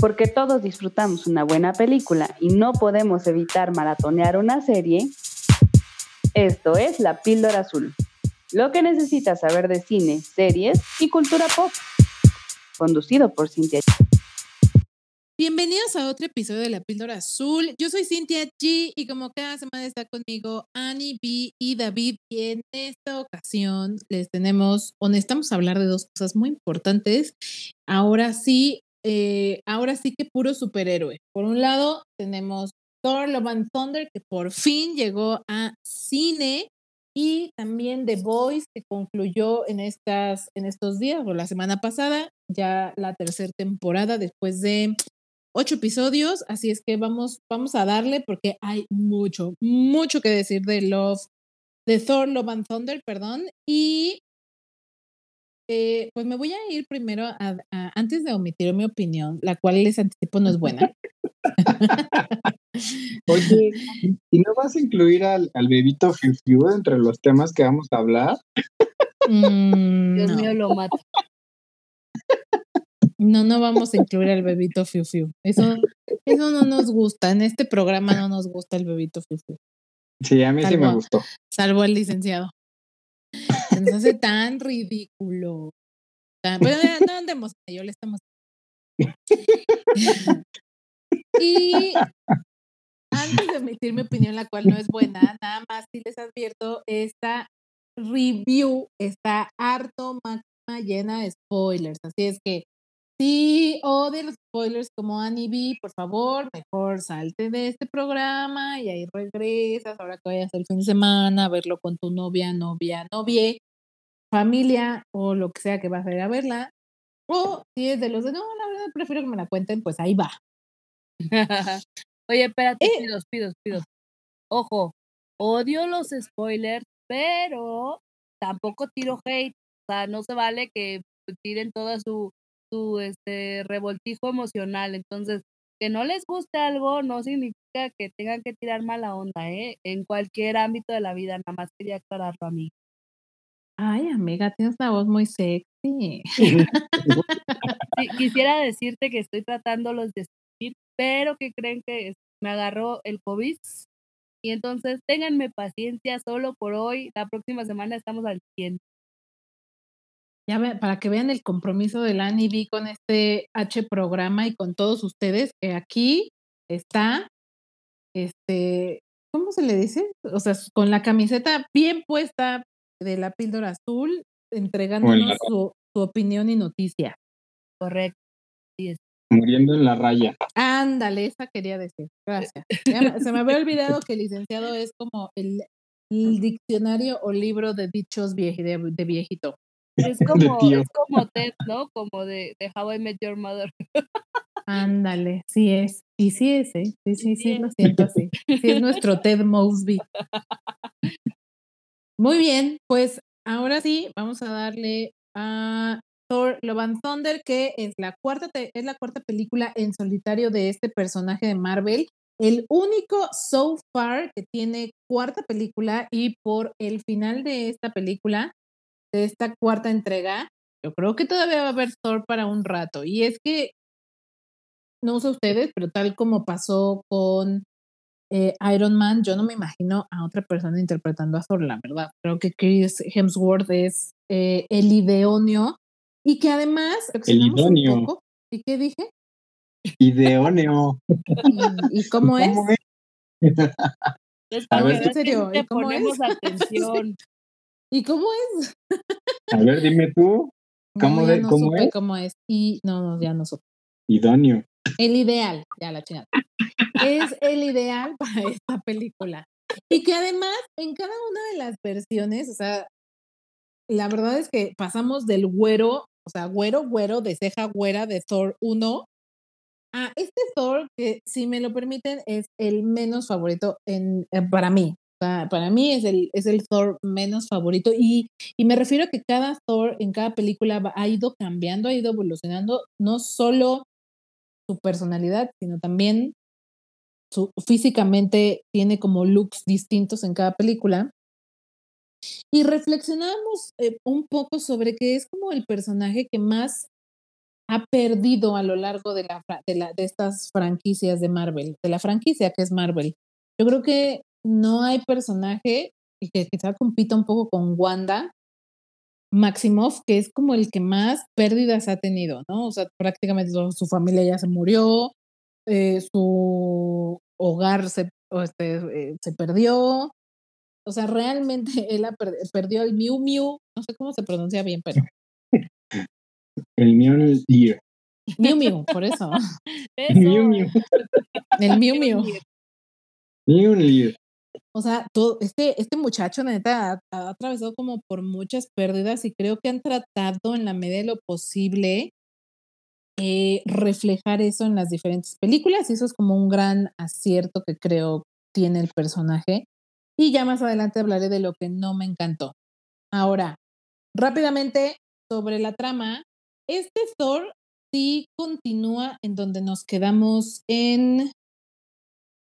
Porque todos disfrutamos una buena película y no podemos evitar maratonear una serie, esto es La Píldora Azul. Lo que necesitas saber de cine, series y cultura pop. Conducido por Cintia. Bienvenidos a otro episodio de La Píldora Azul. Yo soy Cintia G y como cada semana está conmigo Annie B y David y en esta ocasión les tenemos, o necesitamos hablar de dos cosas muy importantes. Ahora sí, eh, ahora sí que puro superhéroe. Por un lado tenemos Thor Love and Thunder que por fin llegó a cine y también The Voice que concluyó en estas en estos días o la semana pasada ya la tercera temporada después de ocho episodios, así es que vamos, vamos a darle porque hay mucho, mucho que decir de Love, de Thor, Love and Thunder, perdón, y eh, pues me voy a ir primero a, antes de omitir mi opinión, la cual les anticipo no es buena. Oye, ¿y no vas a incluir al, al bebito Fiu entre los temas que vamos a hablar? Mm, Dios no. mío, lo mato. No, no vamos a incluir al bebito Fiu Fiu. Eso, eso no nos gusta. En este programa no nos gusta el bebito Fiu Fiu. Sí, a mí sí me gustó. Salvo el licenciado. Nos hace tan ridículo. Tan- ya, no andemos, yo le estamos. y antes de emitir mi opinión, la cual no es buena, nada más si les advierto, esta review está harto máxima llena de spoilers. Así es que si odian los spoilers como Annie B, por favor, mejor salte de este programa y ahí regresas ahora que vayas el fin de semana a verlo con tu novia, novia, novie, familia o lo que sea que vas a ir a verla. O si es de los de no, la verdad prefiero que me la cuenten, pues ahí va. Oye, espérate, Eh. pidos, pidos, pidos. Ojo, odio los spoilers, pero tampoco tiro hate. O sea, no se vale que tiren toda su, su este revoltijo emocional. Entonces, que no les guste algo no significa que tengan que tirar mala onda, ¿eh? En cualquier ámbito de la vida, nada más quería aclararlo a mí. Ay, amiga, tienes una voz muy sexy. Sí, quisiera decirte que estoy tratándolos de seguir, pero que creen que me agarró el COVID. Y entonces ténganme paciencia solo por hoy. La próxima semana estamos al 100. Ya ve- para que vean el compromiso de la B con este H programa y con todos ustedes, que aquí está, este, ¿cómo se le dice? O sea, con la camiseta bien puesta de la píldora azul, entregándonos su, su opinión y noticia. Correcto. Muriendo en la raya. Ándale, esa quería decir. Gracias. Se me había olvidado que el licenciado es como el, el diccionario o libro de dichos vieji- de, de viejito. Es como, es como Ted, ¿no? Como de, de How I Met Your Mother. Ándale, sí es. Y sí es, ¿eh? Sí, sí, sí, Sí lo siento así. Sí es nuestro Ted Mosby. Muy bien, pues ahora sí, vamos a darle a Thor Love and Thunder, que es la cuarta, es la cuarta película en solitario de este personaje de Marvel. El único so far que tiene cuarta película y por el final de esta película, de esta cuarta entrega, yo creo que todavía va a haber Thor para un rato. Y es que no sé ustedes, pero tal como pasó con eh, Iron Man, yo no me imagino a otra persona interpretando a Thor, la verdad. Creo que Chris Hemsworth es eh, el ideóneo y que además un idóneo. poco. ¿Y qué dije? Ideóneo. ¿Y, y cómo es? Es A ver, ¿en serio? ¿Y cómo es? atención. ¿Y cómo es? A ver, dime tú. ¿Cómo no, de- no cómo supe es? cómo es. Y no, no, ya no supe. Idóneo. El ideal, ya la chingada. Es el ideal para esta película. Y que además, en cada una de las versiones, o sea, la verdad es que pasamos del güero, o sea, güero, güero, de ceja güera de Thor 1, a este Thor que, si me lo permiten, es el menos favorito en, eh, para mí. O sea, para mí es el, es el Thor menos favorito. Y, y me refiero a que cada Thor en cada película ha ido cambiando, ha ido evolucionando, no solo su personalidad, sino también su, físicamente tiene como looks distintos en cada película. Y reflexionamos eh, un poco sobre que es como el personaje que más ha perdido a lo largo de, la, de, de estas franquicias de Marvel, de la franquicia que es Marvel. Yo creo que no hay personaje que quizá compita un poco con Wanda, Maximoff, que es como el que más pérdidas ha tenido, ¿no? O sea, prácticamente su familia ya se murió, eh, su hogar se, este, eh, se perdió. O sea, realmente él perdió el Miu Miu, no sé cómo se pronuncia bien, pero. El Miu Miu. Miu Miu, por eso. El Miu Miu. El Miu Miu. Miu Miu. O sea, todo, este, este muchacho, neta, ha, atravesado como por muchas pérdidas y creo que han tratado en la medida de lo posible eh, reflejar eso en las diferentes películas y eso es como un gran acierto que creo tiene el personaje. Y ya más adelante hablaré de lo que no me encantó. Ahora, rápidamente sobre la trama, este Thor sí continúa en donde nos quedamos en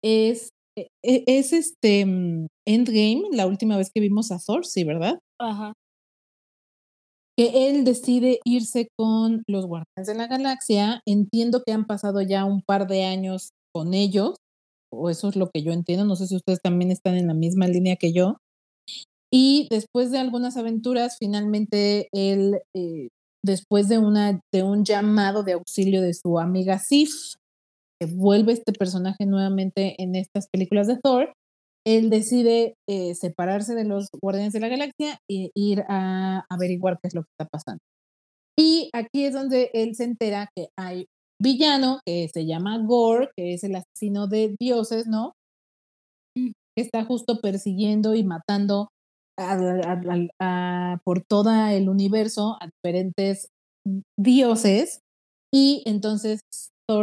es e, e, es este mm, Endgame, la última vez que vimos a Thor, sí, ¿verdad? Ajá. Que él decide irse con los Guardianes de la Galaxia. Entiendo que han pasado ya un par de años con ellos, o eso es lo que yo entiendo. No sé si ustedes también están en la misma línea que yo. Y después de algunas aventuras, finalmente él, eh, después de, una, de un llamado de auxilio de su amiga Sif, vuelve este personaje nuevamente en estas películas de Thor, él decide eh, separarse de los Guardianes de la Galaxia e ir a averiguar qué es lo que está pasando. Y aquí es donde él se entera que hay villano que se llama Gore, que es el asesino de dioses, ¿no? Mm. Que está justo persiguiendo y matando por todo el universo a diferentes dioses. Y entonces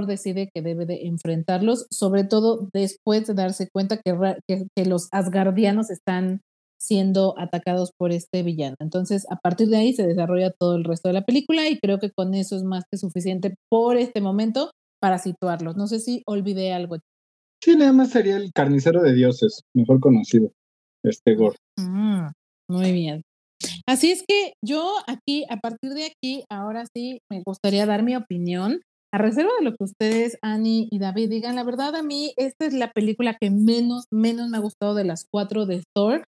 decide que debe de enfrentarlos, sobre todo después de darse cuenta que, que, los asgardianos están siendo atacados por este villano. Entonces, a partir de ahí se desarrolla todo el resto de la película y creo que con eso es más que suficiente por este momento para situarlos. No sé si olvidé algo. Sí, nada más sería el carnicero de dioses, mejor conocido, este Gore. Mm, muy bien. Así es que yo aquí, a partir de aquí, ahora sí me gustaría dar mi opinión a reserva de lo que ustedes, Annie y David, digan, la verdad a mí esta es la película que menos, menos me ha gustado de las cuatro de Thor.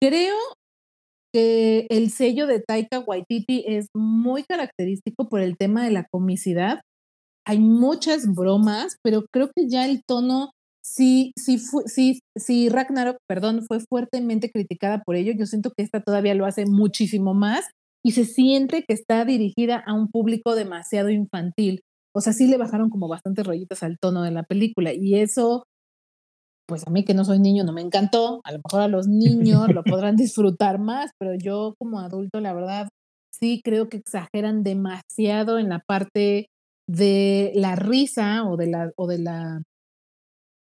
Creo que el sello de Taika Waititi es muy característico por el tema de la comicidad. Hay muchas bromas, pero creo que ya el tono, si, si, si, si Ragnarok, perdón, fue fuertemente criticada por ello, yo siento que esta todavía lo hace muchísimo más y se siente que está dirigida a un público demasiado infantil o sea, sí le bajaron como bastantes rayitas al tono de la película y eso, pues a mí que no soy niño no me encantó, a lo mejor a los niños lo podrán disfrutar más, pero yo como adulto, la verdad, sí creo que exageran demasiado en la parte de la risa o de la, o de la,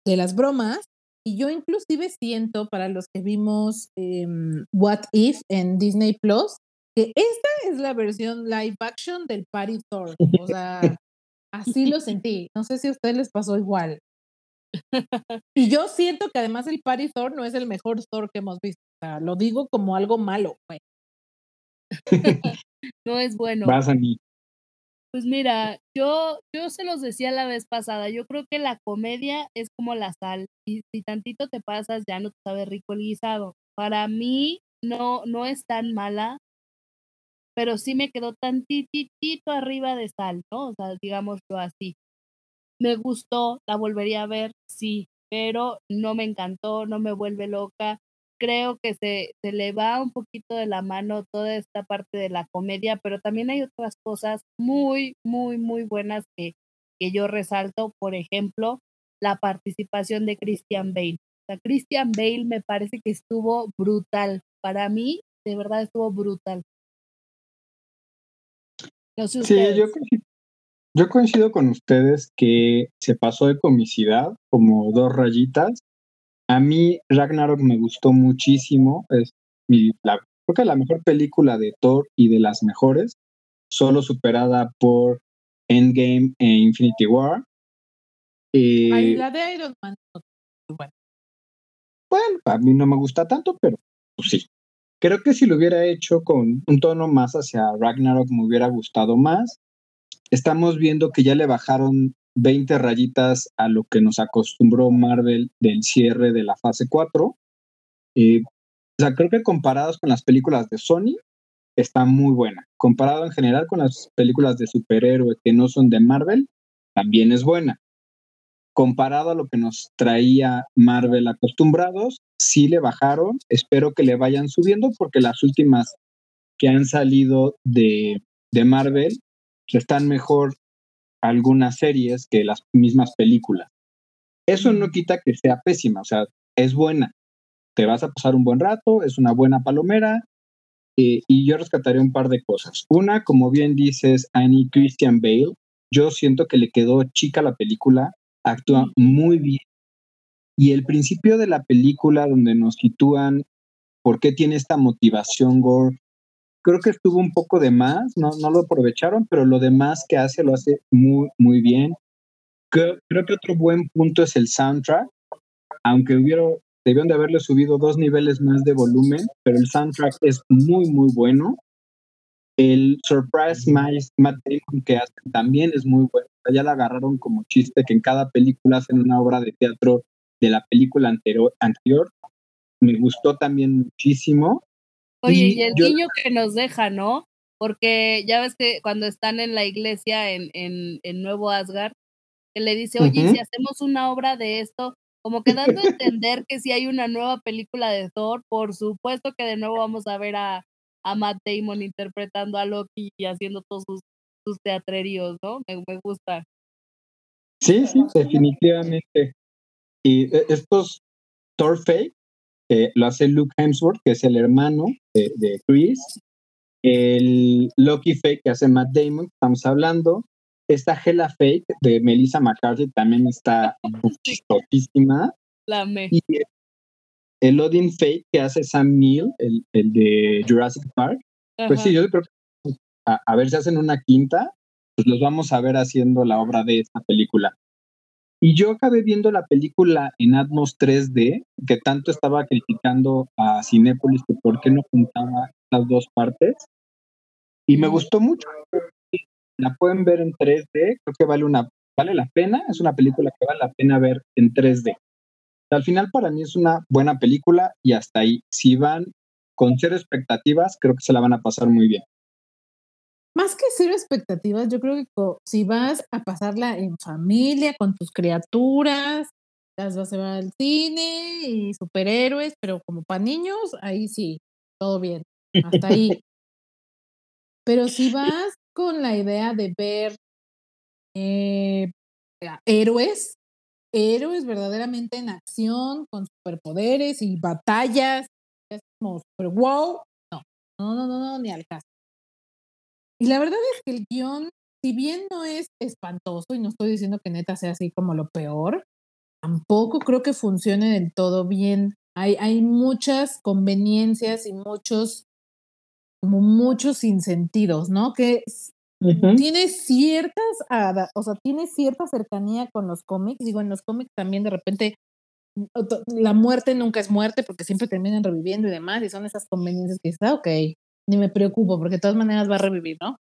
de las bromas. Y yo inclusive siento para los que vimos em, What If en Disney Plus, que esta es la versión live action del Party Thor. O sea, Así lo sentí. No sé si a ustedes les pasó igual. Y yo siento que además el Party Thor no es el mejor Thor que hemos visto. O sea, lo digo como algo malo, güey. no es bueno. Vas a mí. Pues mira, yo, yo se los decía la vez pasada, yo creo que la comedia es como la sal, y si tantito te pasas ya no te sabe rico el guisado. Para mí no, no es tan mala, pero sí me quedó tantitito arriba de sal, ¿no? O sea, digámoslo así. Me gustó, la volvería a ver, sí, pero no me encantó, no me vuelve loca. Creo que se, se le va un poquito de la mano toda esta parte de la comedia, pero también hay otras cosas muy, muy, muy buenas que, que yo resalto. Por ejemplo, la participación de Christian Bale. O sea, Christian Bale me parece que estuvo brutal. Para mí, de verdad estuvo brutal sí, yo coincido, yo coincido con ustedes que se pasó de comicidad, como dos rayitas. A mí Ragnarok me gustó muchísimo, es mi, la, creo que la mejor película de Thor y de las mejores, solo superada por Endgame e Infinity War. Eh, la de Iron Man. Bueno. bueno, a mí no me gusta tanto, pero pues sí. Creo que si lo hubiera hecho con un tono más hacia Ragnarok me hubiera gustado más. estamos viendo que ya le bajaron 20 rayitas a lo que nos acostumbró Marvel del cierre de la fase 4. Eh, o sea, creo que comparados con las películas de Sony, está muy buena. Comparado en general con las películas de superhéroe que no son de Marvel, también es buena. Comparado a lo que nos traía Marvel acostumbrados, sí le bajaron. Espero que le vayan subiendo porque las últimas que han salido de, de Marvel están mejor algunas series que las mismas películas. Eso no quita que sea pésima, o sea, es buena. Te vas a pasar un buen rato, es una buena palomera, eh, y yo rescataré un par de cosas. Una, como bien dices, Annie Christian Bale, yo siento que le quedó chica la película, actúa muy bien. Y el principio de la película donde nos sitúan por qué tiene esta motivación Gore, creo que estuvo un poco de más, no, no lo aprovecharon, pero lo demás que hace lo hace muy, muy bien. Creo, creo que otro buen punto es el soundtrack, aunque hubiera, debieron de haberle subido dos niveles más de volumen, pero el soundtrack es muy, muy bueno. El Surprise Matt Damon que hace también es muy bueno. Ya la agarraron como chiste que en cada película hacen una obra de teatro de la película anterior. anterior. Me gustó también muchísimo. Oye, y, el niño que nos deja, ¿no? Porque ya ves que cuando están en la iglesia en, en, Nuevo Asgard, que le dice, oye, si hacemos una obra de esto, como que dando a entender que si hay una nueva película de Thor, por supuesto que de nuevo vamos a ver a, a Matt Damon interpretando a Loki y haciendo todos sus, sus teatreríos, ¿no? Me, gusta. Sí, sí, definitivamente. Y e, estos Thor fake lo hace Luke Hemsworth, que es el hermano de, de, Chris. El Loki fake que hace Matt Damon, estamos hablando. Esta Hela Fake de Melissa McCarthy también está chistosísima. La me. Y el Odin Fake que hace Sam Neill, el, el de Jurassic Park. Pues sí, yo creo que a, ver si hacen una quinta, pues los vamos a ver haciendo la obra de esta película. Y yo acabé viendo la película en Atmos 3D, que tanto estaba criticando a Cinépolis que por qué no juntaba las dos partes. Y me gustó mucho la pueden ver en 3D, creo que vale, una, vale la pena, es una película que vale la pena ver en 3D. Al final para mí es una buena película y hasta ahí. Si van con cero expectativas, creo que se la van a pasar muy bien. Más que cero expectativas, yo creo que si vas a pasarla en familia, con tus criaturas, las vas a ver al cine y superhéroes, pero como para niños, ahí sí, todo bien, hasta ahí. Pero si vas con la idea de ver eh, héroes, héroes verdaderamente en acción, con superpoderes y batallas. Es como super wow. No, no, no, no, no, ni al caso. Y la verdad es que el guion, si bien no es espantoso, y no estoy diciendo que neta sea así como lo peor, tampoco creo que funcione del todo bien. Hay, hay muchas conveniencias y muchos como muchos sinsentidos, ¿no? Que tiene ciertas, o sea, tiene cierta cercanía con los cómics. Digo, en los cómics también de repente la muerte nunca es muerte porque siempre terminan reviviendo y demás, y son esas conveniencias que está, ah, ok, ni me preocupo porque de todas maneras va a revivir, ¿no?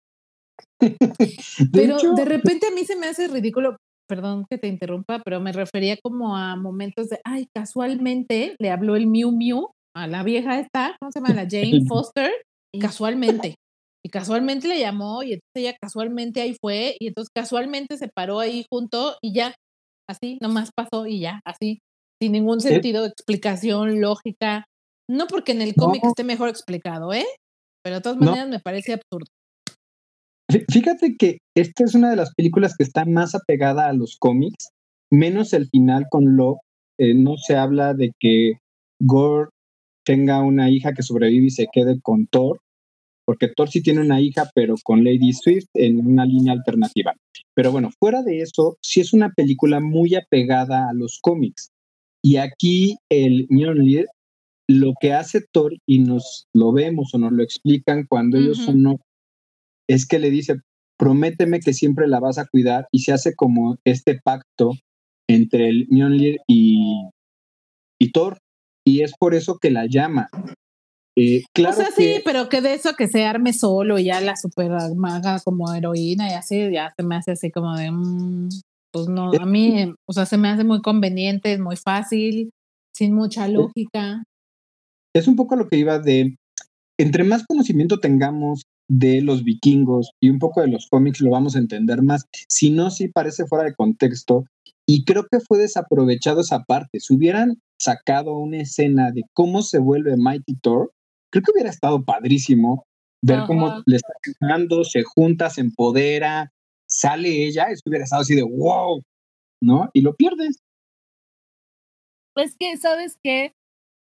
pero de repente a mí se me hace ridículo, perdón que te interrumpa, pero me refería como a momentos de, ay, casualmente le habló el Miu Miu a la vieja esta, ¿cómo se llama? La Jane Foster casualmente. Y casualmente le llamó y entonces ella casualmente ahí fue y entonces casualmente se paró ahí junto y ya, así, nomás pasó y ya, así, sin ningún sentido de explicación, lógica. No porque en el cómic esté mejor explicado, ¿eh? Pero de todas maneras me parece absurdo. Fíjate que esta es una de las películas que está más apegada a los cómics, menos el final con Lo. Eh, no se habla de que Gore tenga una hija que sobrevive y se quede con Thor, porque Thor sí tiene una hija, pero con Lady Swift en una línea alternativa. Pero bueno, fuera de eso, sí es una película muy apegada a los cómics. Y aquí el Mjolnir, lo que hace Thor, y nos lo vemos o nos lo explican cuando ellos son no, es que le dice, prométeme que siempre la vas a cuidar, y se hace como este pacto entre el Mjolnir y, y Thor, y es por eso que la llama. Eh, claro o sea, sí, pero que de eso que se arme solo y ya la super maga como heroína y así, ya se me hace así como de, mm, pues no, a mí, o sea, se me hace muy conveniente, es muy fácil, sin mucha lógica. Es un poco lo que iba de, entre más conocimiento tengamos de los vikingos y un poco de los cómics, lo vamos a entender más. Si no, sí parece fuera de contexto. Y creo que fue desaprovechado esa parte. Si hubieran sacado una escena de cómo se vuelve Mighty Thor, creo que hubiera estado padrísimo ver cómo le está ganando, se junta, se empodera, sale ella, eso hubiera estado así de wow, ¿no? Y lo pierdes. Es que, ¿sabes qué?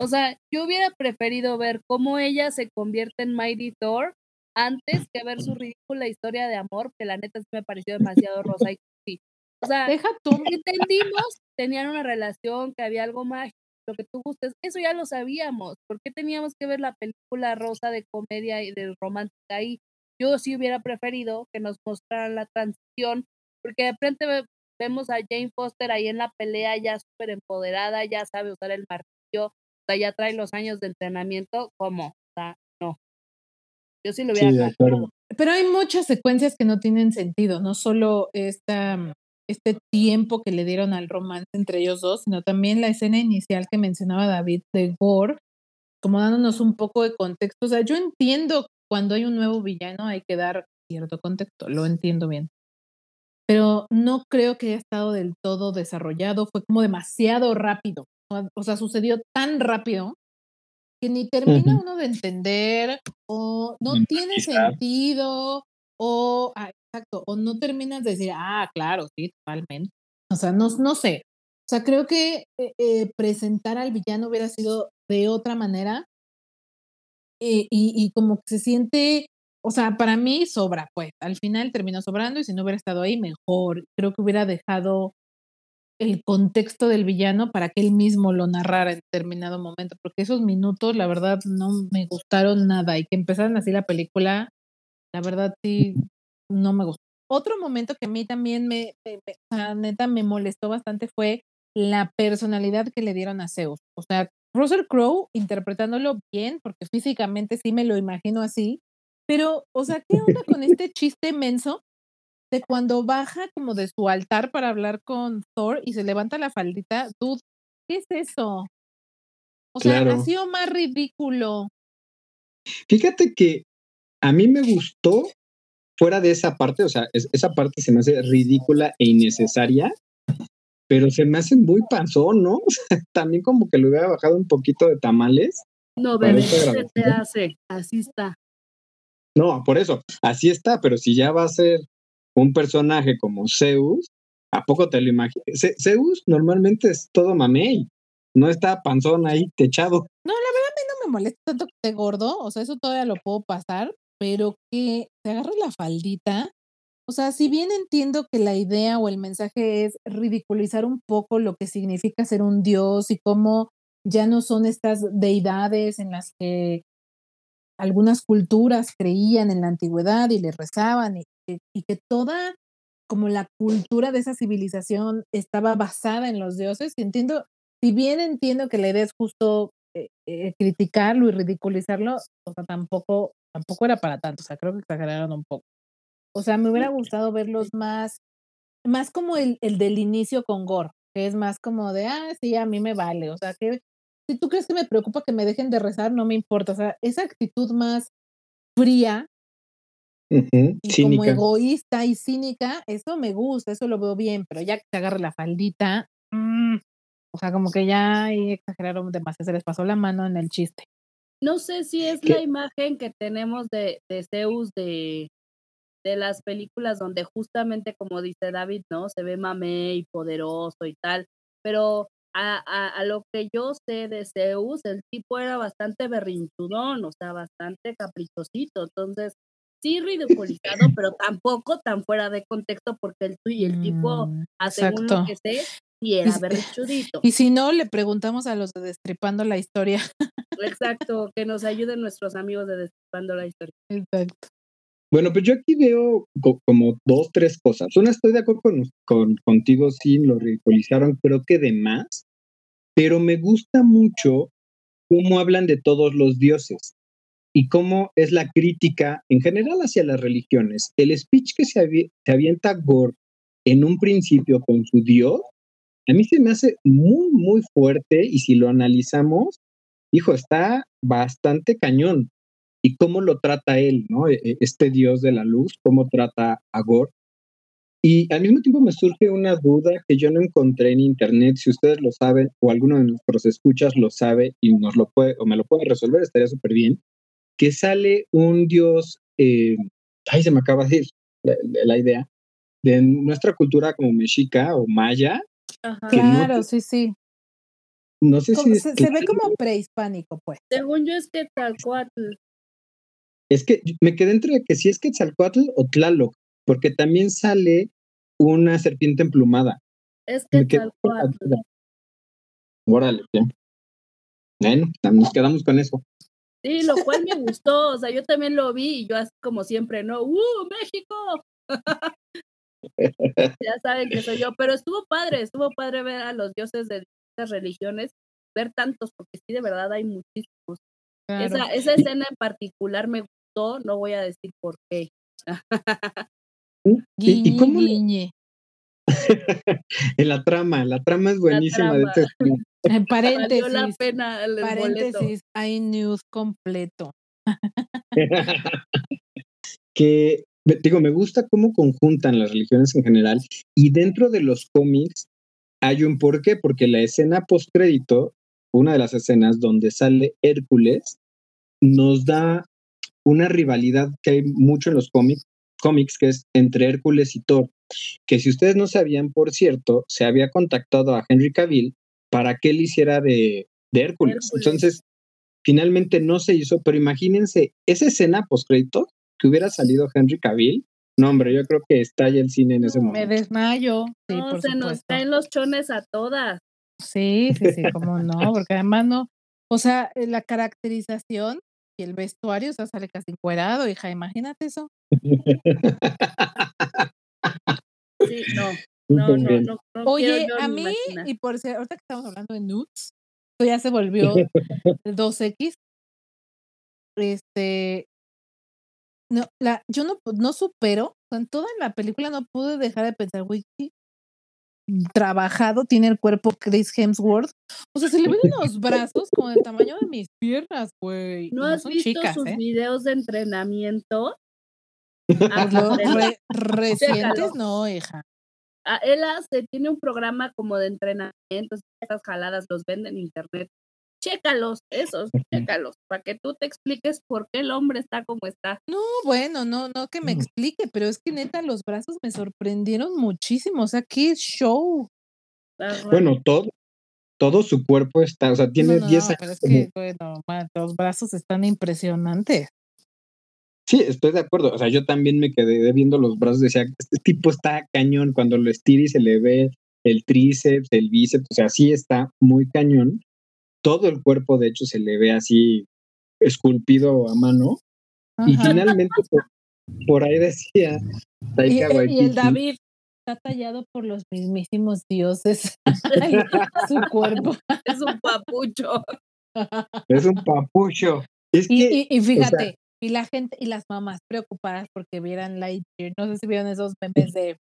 O sea, yo hubiera preferido ver cómo ella se convierte en Mighty Thor antes que ver su ridícula historia de amor, que la neta sí me pareció demasiado rosa y sí. O sea, Deja tú. entendimos, tenían una relación, que había algo mágico, lo que tú gustes, eso ya lo sabíamos. ¿Por qué teníamos que ver la película rosa de comedia y de romántica ahí? Yo sí hubiera preferido que nos mostraran la transición, porque de frente vemos a Jane Foster ahí en la pelea ya súper empoderada, ya sabe usar el martillo, sea, ya trae los años de entrenamiento, ¿cómo? O sea, no. Yo sí lo hubiera sí, Pero hay muchas secuencias que no tienen sentido, no solo esta este tiempo que le dieron al romance entre ellos dos, sino también la escena inicial que mencionaba David de Gore, como dándonos un poco de contexto. O sea, yo entiendo cuando hay un nuevo villano hay que dar cierto contexto, lo entiendo bien. Pero no creo que haya estado del todo desarrollado, fue como demasiado rápido. O sea, sucedió tan rápido que ni termina uno de entender o no tiene sentido o ah, exacto, o no terminas de decir, ah, claro, sí, totalmente. O sea, no, no sé. O sea, creo que eh, eh, presentar al villano hubiera sido de otra manera eh, y, y, como que se siente, o sea, para mí sobra, pues al final terminó sobrando y si no hubiera estado ahí, mejor. Creo que hubiera dejado el contexto del villano para que él mismo lo narrara en determinado momento, porque esos minutos, la verdad, no me gustaron nada y que empezaran así la película, la verdad sí, no me gustó. Otro momento que a mí también me, me, neta, me molestó bastante fue la personalidad que le dieron a Zeus. O sea, Russell Crowe interpretándolo bien, porque físicamente sí me lo imagino así, pero, o sea, ¿qué onda con este chiste menso de cuando baja como de su altar para hablar con Thor y se levanta la faldita? Dude, ¿qué es eso? O sea, ha sido más ridículo. Fíjate que a mí me gustó fuera de esa parte, o sea, esa parte se me hace ridícula e innecesaria, pero se me hace muy panzón, ¿no? también como que le hubiera bajado un poquito de tamales. No, bebé, se te hace, así está. No, por eso, así está, pero si ya va a ser un personaje como Zeus, ¿a poco te lo imaginas? Zeus normalmente es todo mamey, no está panzón ahí techado. No, la verdad a mí no me molesta tanto que esté gordo, o sea, eso todavía lo puedo pasar, pero que te agarre la faldita. O sea, si bien entiendo que la idea o el mensaje es ridiculizar un poco lo que significa ser un dios y cómo ya no son estas deidades en las que algunas culturas creían en la antigüedad y le rezaban y, y que toda como la cultura de esa civilización estaba basada en los dioses. Y entiendo, si bien entiendo que la idea es justo eh, eh, criticarlo y ridiculizarlo, o sea, tampoco tampoco era para tanto, o sea, creo que exageraron un poco. O sea, me hubiera gustado verlos más, más como el, el del inicio con Gore, que es más como de, ah, sí, a mí me vale, o sea, que si tú crees que me preocupa que me dejen de rezar, no me importa, o sea, esa actitud más fría y como egoísta y cínica, eso me gusta, eso lo veo bien, pero ya que te agarre la faldita, mm, o sea, como que ya exageraron demasiado, se les pasó la mano en el chiste. No sé si es la imagen que tenemos de, de Zeus de, de las películas donde justamente como dice David, ¿no? Se ve mame y poderoso y tal, pero a, a, a, lo que yo sé de Zeus, el tipo era bastante berrinchudón, o sea, bastante caprichosito, entonces sí ridiculizado, pero tampoco tan fuera de contexto porque el, y el tipo, mm, según lo que sé, y era berrinchudito. Y si no, le preguntamos a los de Destripando la Historia. Exacto, que nos ayuden nuestros amigos de Destripando la Historia. Exacto. Bueno, pues yo aquí veo como dos, tres cosas. Una, estoy de acuerdo con, con, contigo, sí, lo ridiculizaron, creo que de más, pero me gusta mucho cómo hablan de todos los dioses. Y cómo es la crítica en general hacia las religiones. El speech que se, se avienta Gore en un principio con su Dios, a mí se me hace muy, muy fuerte y si lo analizamos, hijo, está bastante cañón. Y cómo lo trata él, ¿no? E, e, este Dios de la luz, cómo trata a Gore. Y al mismo tiempo me surge una duda que yo no encontré en internet. Si ustedes lo saben o alguno de nuestros escuchas lo sabe y nos lo puede o me lo puede resolver, estaría súper bien. Que sale un dios, eh, ay, se me acaba de decir la, idea, de nuestra cultura como mexica o maya. Claro, sí, sí. No sé si. Se, se, ve como prehispánico, pues. Según yo es Quetzalcoatl. Es que me quedé entre que si es Quetzalcoatl o Tlaloc, porque también sale una serpiente emplumada. Es que tal cual. Órale, bien. Bueno, nos quedamos con eso. Sí, lo cual me gustó, o sea, yo también lo vi y yo así como siempre, ¿no? ¡Uh, México! ya saben que soy yo, pero estuvo padre, estuvo padre ver a los dioses de distintas religiones, ver tantos, porque sí, de verdad hay muchísimos. Esa, esa escena en particular me gustó, no voy a decir por qué. ¿Y, cómo en la trama, la trama es buenísima. De este en paréntesis, la pena paréntesis, hay news completo. que digo, me gusta cómo conjuntan las religiones en general y dentro de los cómics hay un porqué, porque la escena postcrédito, una de las escenas donde sale Hércules, nos da una rivalidad que hay mucho en los cómics cómics que es entre Hércules y Thor, que si ustedes no sabían, por cierto, se había contactado a Henry Cavill para que él hiciera de, Hércules. Entonces, finalmente no se hizo, pero imagínense esa escena postcrédito que hubiera salido Henry Cavill. No, hombre, yo creo que estalla el cine en ese momento. Me desmayo. no, se nos caen los chones a todas. Sí, sí, sí, cómo no, porque además no, o sea, eh, la caracterización y el vestuario, o sea, sale casi encuerado, hija, imagínate eso. Sí, no. No, no, no, Oye, a mí, y por si ahorita que estamos hablando de nudes, esto ya se volvió el 2X. Este, no, la, yo no, no supero, en toda la película no pude dejar de pensar, güey, trabajado tiene el cuerpo Chris Hemsworth. O sea, se le ven unos brazos como del tamaño de mis piernas, güey. ¿No, has visto sus ¿eh? videos de entrenamiento? Ah, recientes no, hija. Ah, él hace, tiene un programa como de entrenamiento, esas jaladas los vende en internet. Chécalos, esos, chécalos, para que tú te expliques por qué el hombre está como está. No, bueno, no, no que me explique, pero es que neta los brazos me sorprendieron muchísimo. O sea, qué show. Bueno, todo, todo su cuerpo está, o sea, tiene 10 años. Pero es que, bueno, los brazos están impresionantes. Sí, estoy de acuerdo. O sea, yo también me quedé viendo los brazos. Decía, este tipo está cañón. Cuando lo estira y se le ve el tríceps, el bíceps, o sea, sí está muy cañón. Todo el cuerpo, de hecho, se le ve así esculpido a mano. Y finalmente, por, ahí decía y, y, el David está tallado por los mismísimos dioses. su cuerpo. Es un papucho. Es un papucho. y, fíjate, y la gente y las mamás preocupadas porque vieran Lightyear. No sé si vieron esos memes de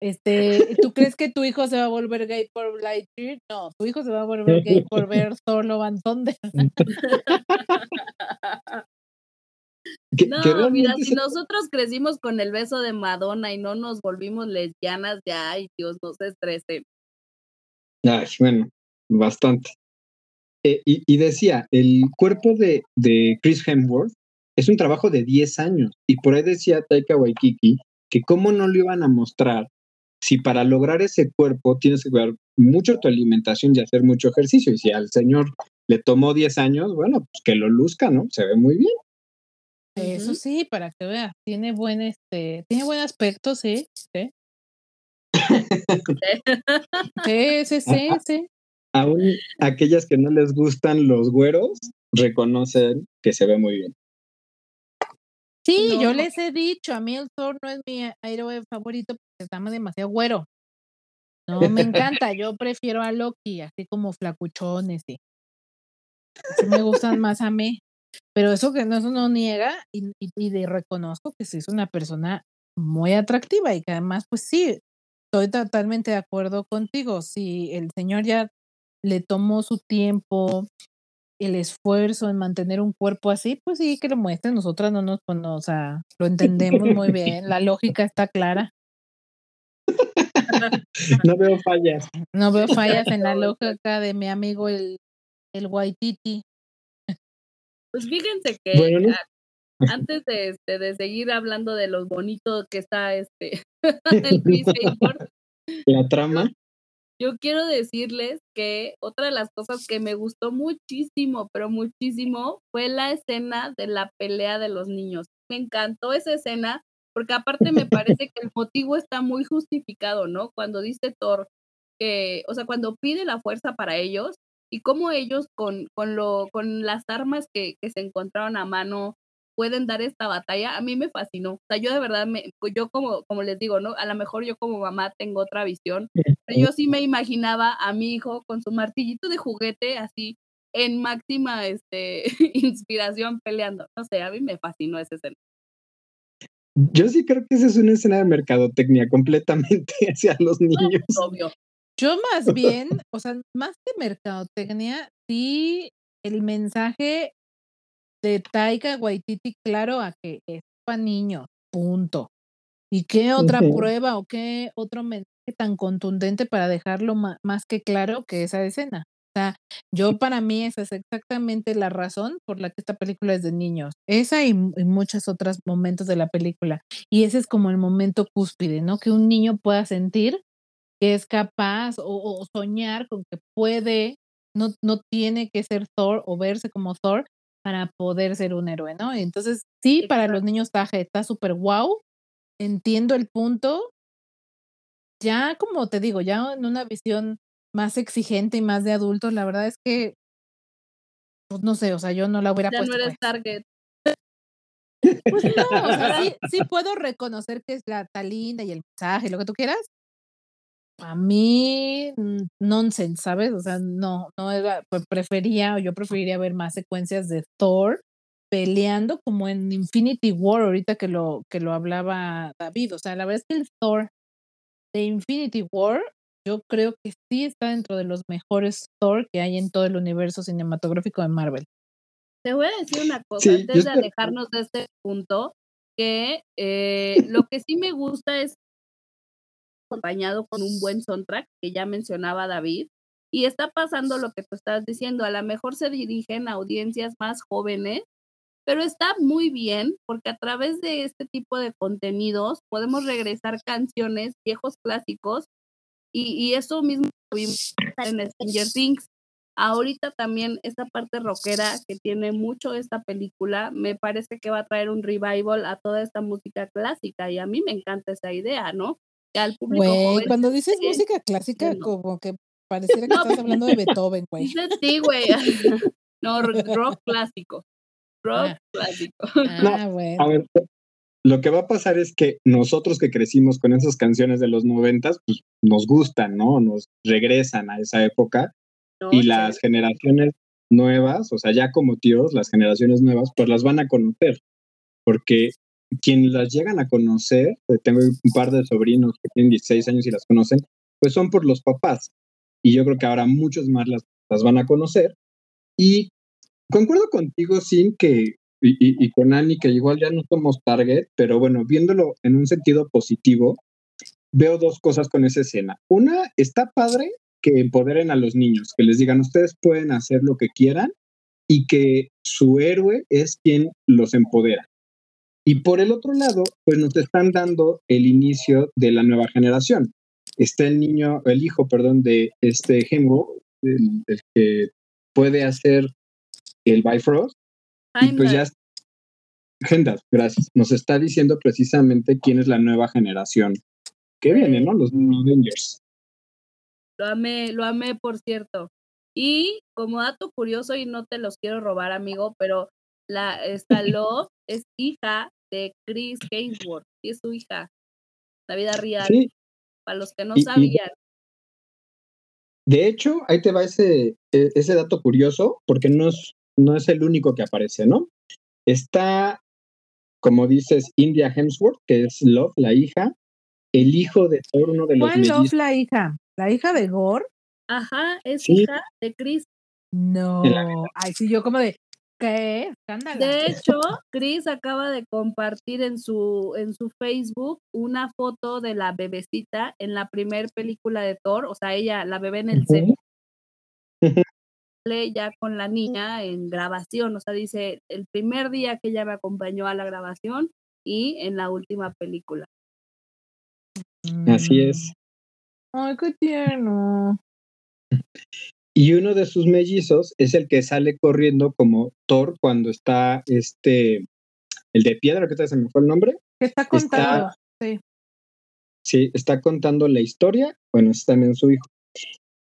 este, ¿tú crees que tu hijo se va a volver gay por Lightyear? No, tu hijo se va a volver gay por ver Thor Van Thunder. no, mira, si nosotros crecimos con el beso de Madonna y no nos volvimos lesbianas, ya, ay, Dios, no se estresen. Ay, bueno, bastante. Eh, y, y, decía, el cuerpo de, de Chris Hemsworth es un trabajo de 10 años. Y por ahí decía Taika Waikiki que cómo no lo iban a mostrar si para lograr ese cuerpo tienes que cuidar mucho tu alimentación y hacer mucho ejercicio. Y si al señor le tomó 10 años, bueno, pues que lo luzca, ¿no? Se ve muy bien. Eso sí, para que veas, tiene buen este, tiene buen aspecto, sí, sí. sí, sí, sí, sí. Aún aquellas que no les gustan los güeros reconocen que se ve muy bien. Sí, yo les he dicho, a mí el Thor no es mi héroe favorito porque está demasiado güero. No me encanta, yo prefiero a Loki, así como flacuchones, sí. me gustan más a mí. pero eso que no, eso no niega y, y, de reconozco que sí es una persona muy atractiva y que además, pues sí, estoy totalmente de acuerdo contigo. Si el señor ya le tomó su tiempo, el esfuerzo en mantener un cuerpo así, pues sí, que lo muestre. Nosotras no nos, o sea, lo entendemos muy bien, la lógica está clara. No veo fallas. No veo fallas en la lógica de mi amigo el, el Waititi. Pues fíjense que antes de, este, de seguir hablando de lo bonito que está este el la trama. Yo quiero decirles que otra de las cosas que me gustó muchísimo, pero muchísimo, fue la escena de la pelea de los niños. Me encantó esa escena porque aparte me parece que el motivo está muy justificado, ¿no? Cuando dice Thor que, o sea, cuando pide la fuerza para ellos y cómo ellos con, con, lo, con las armas que, que se encontraron a mano pueden dar esta batalla, a mí me fascinó. O sea, yo de verdad, me, yo como, como les digo, ¿no? A lo mejor yo como mamá tengo otra visión, pero yo sí me imaginaba a mi hijo con su martillito de juguete así en máxima este, inspiración peleando. No sé, a mí me fascinó esa escena. Yo sí creo que esa es una escena de mercadotecnia completamente hacia los niños. obvio. Yo más bien, o sea, más que mercadotecnia, sí el mensaje de Taika Waititi claro a que es para niños, punto. ¿Y qué otra prueba o qué otro mensaje tan contundente para dejarlo más que claro que esa escena? sea, yo para mí esa es exactamente la razón por la que esta película es de niños. Esa y, muchos otros momentos de la película. Y ese es como el momento cúspide, ¿no? Que un niño pueda sentir que es capaz o, soñar con que puede, no, no tiene que ser Thor o verse como Thor para poder ser un héroe, ¿no? Entonces, sí, para los niños está súper wow. Entiendo el punto. Ya, como te digo, ya en una visión más exigente y más de adultos, la verdad es que, pues no sé, o sea, yo no la hubiera ya puesto. no eres pues. target. Pues no, o sea, sí, puedo reconocer que es la tan linda y el mensaje, lo que tú quieras. A mí, nonsense, ¿sabes? O sea, no, no era, pues prefería, o yo preferiría ver más secuencias de Thor peleando como en Infinity War, ahorita que lo, que lo hablaba David. O sea, la verdad es que el Thor de Infinity War yo creo que sí está dentro de los mejores Thor que hay en todo el universo cinematográfico de Marvel. Te voy a decir una cosa, antes de alejarnos de este punto, que eh, lo que sí me gusta es acompañado con un buen soundtrack, que ya mencionaba David, y está pasando lo que tú estás diciendo, a lo mejor se dirigen a audiencias más jóvenes, pero está muy bien porque a través de este tipo de contenidos podemos regresar canciones, viejos clásicos, y, eso mismo en Stranger Things. Ahorita también esta parte rockera que tiene mucho esta película, me parece que va a traer un revival a toda esta música clásica y a mí me encanta esa idea, ¿no? Al público güey, cuando dices música clásica, como que pareciera que estás hablando de Beethoven, güey. Sí, güey. No, rock clásico. Rock ah. clásico. Ah, bueno. A ver, lo que va a pasar es que nosotros que crecimos con esas canciones de los noventas, pues nos gustan, ¿no? Nos regresan a esa época. y las generaciones nuevas, o sea, ya como tíos, las generaciones nuevas, pues las van a conocer. Porque quien las llegan a conocer, eh, tengo un par de sobrinos que tienen 16 años y las conocen, pues son por los papás. Y yo creo que ahora muchos más las, las van a conocer. Y concuerdo contigo, Sin, que y, con Annie, que igual ya no somos target, pero bueno, viéndolo en un sentido positivo, veo dos cosas con esa escena. Una, está padre que empoderen a los niños, que les digan, ustedes pueden hacer lo que quieran y que su héroe es quien los empodera. Y por el otro lado, pues nos están dando el inicio de la nueva generación. Está el niño, el hijo, perdón, de este Hemgo, el, el que puede hacer el Bifrost, y pues ya, Gendas, gracias. Nos está diciendo precisamente quién es la nueva generación que viene, ¿no? Los Avengers. Lo amé, lo amé, por cierto. Y como dato curioso, y no te los quiero robar, amigo, pero la esta Love es hija de Chris Hemsworth, y es su hija. La vida real. Para los que no sabían. de hecho, ahí te va ese, e, ese dato curioso, porque no es no es el único que aparece, ¿no? Está, como dices, India Hemsworth, que es Love, la hija, el hijo de Thor, uno de los ¿Cuál Love, la hija? ¿La hija de Gore? Ajá, es hija de Chris. No, ay, sí, yo como de, ¿Qué? Escándalo. De hecho, Chris acaba de compartir en su, en su Facebook una foto de la bebecita en la primera película de Thor, o sea, ella, la bebé en el set. ya con la niña en grabación, o sea, dice el primer día que ella me acompañó a la grabación y en la última película. Así es. Mm. Ay, qué tierno. Y uno de sus mellizos es el que sale corriendo como Thor cuando está este, el de piedra, que se me fue el nombre. Que está contando, sí. Sí, está contando la historia, bueno, es también su hijo.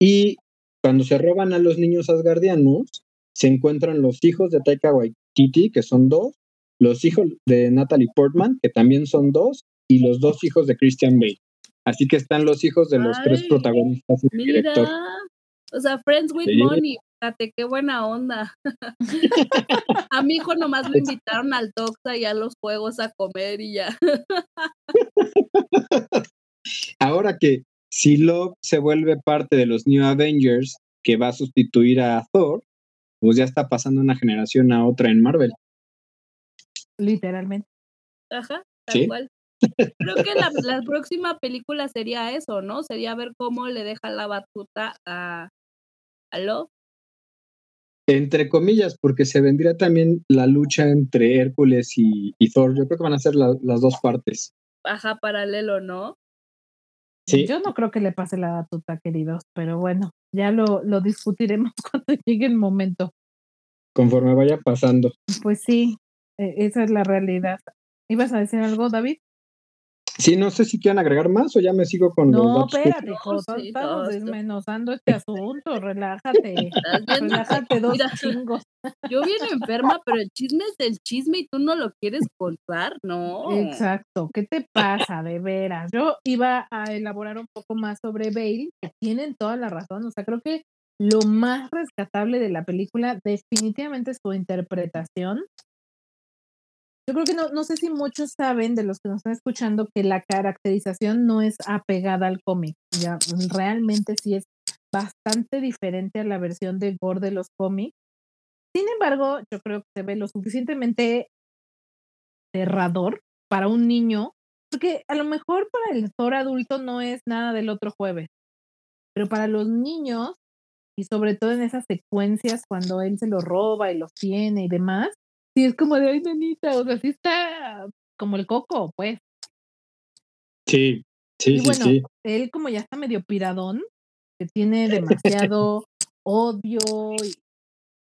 Y cuando se roban a los niños asgardianos, se encuentran los hijos de Taika Waititi, que son dos, los hijos de Natalie Portman, que también son dos, y los dos hijos de Christian Bale. Así que están los hijos de los tres protagonistas y el director. O sea, Friends with Money, fíjate, qué buena onda. a mi hijo nomás lo invitaron al Toxa y a los juegos a comer y ya. Ahora que si Love se vuelve parte de los New Avengers que va a sustituir a Thor, pues ya está pasando una generación a otra en Marvel. Literalmente. Ajá, tal cual. Creo que la, la, próxima película sería eso, ¿no? Sería ver cómo le deja la batuta a, ¿Aló? Entre comillas, porque se vendría también la lucha entre Hércules y, Thor. Yo creo que van a ser las dos partes. Ajá, paralelo, ¿no? Sí. Yo no creo que le pase la batuta, queridos, pero bueno, ya lo, lo discutiremos cuando llegue el momento. Conforme vaya pasando. Pues sí, e, esa es la realidad. ¿Ibas a decir algo, David? Sí, no sé si quieren agregar más o ya me sigo con no, los espérate, hijo, estamos desmenuzando este asunto, relájate. relájate dos chingos. Yo bien enferma, pero el chisme es el chisme y tú no lo quieres contar, ¿no? Exacto, ¿qué te pasa, de veras? Yo iba a elaborar un poco más sobre Bale, que tienen toda la razón, o sea, creo que lo más rescatable de la película definitivamente es su interpretación, yo creo que no, no sé si muchos saben de los que nos están escuchando que la caracterización no es apegada al cómic. Ya, realmente sí es bastante diferente a la versión de Gore de los cómics. Sin embargo, yo creo que se ve lo suficientemente aterrador para un niño, porque a lo mejor para el Thor adulto no es nada del otro jueves, pero para los niños, y sobre todo en esas secuencias cuando él se lo roba y los tiene y demás, sí es como de, ay, nenita, o sea, sí está como el coco, pues. Sí, sí, y sí, bueno, sí. él como ya está medio piradón, que tiene demasiado odio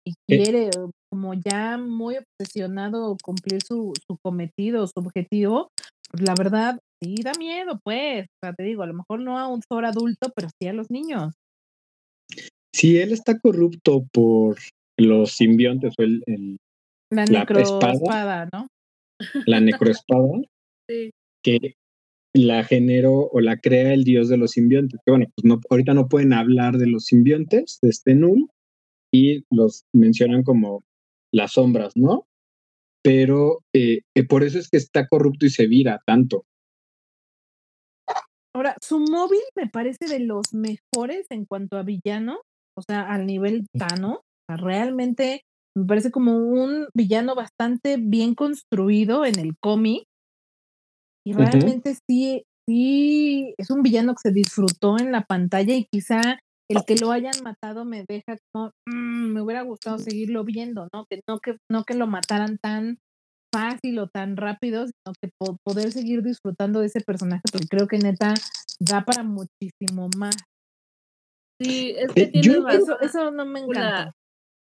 y, eh quiere como ya muy obsesionado cumplir su, su cometido, su objetivo, pues la verdad sí da miedo, pues. O sea, te digo, a lo mejor no a un Thor adulto, pero sí a los niños. Sí, él está corrupto por los simbiontes o el, el la necroespada, ¿no? La necroespada. sí. Que la generó o la crea el dios de los simbiontes. Que bueno, pues no, ahorita no pueden hablar de los simbiontes, de este Null, y los mencionan como las sombras, ¿no? Pero eh, eh, por eso es que está corrupto y se vira tanto. Ahora, su móvil me parece de los mejores en cuanto a villano, o sea, al nivel sea, realmente me parece como un villano bastante bien construido en el cómic. Y realmente sí, sí, es un villano que se disfrutó en la pantalla y quizá el que lo hayan matado me deja como, mm, me hubiera gustado seguirlo viendo, ¿no? Que no que, no que lo mataran tan fácil o tan rápido, sino que poder seguir disfrutando de ese personaje, porque creo que neta da para muchísimo más. Sí, es que eh, tiene eso, eso no me encanta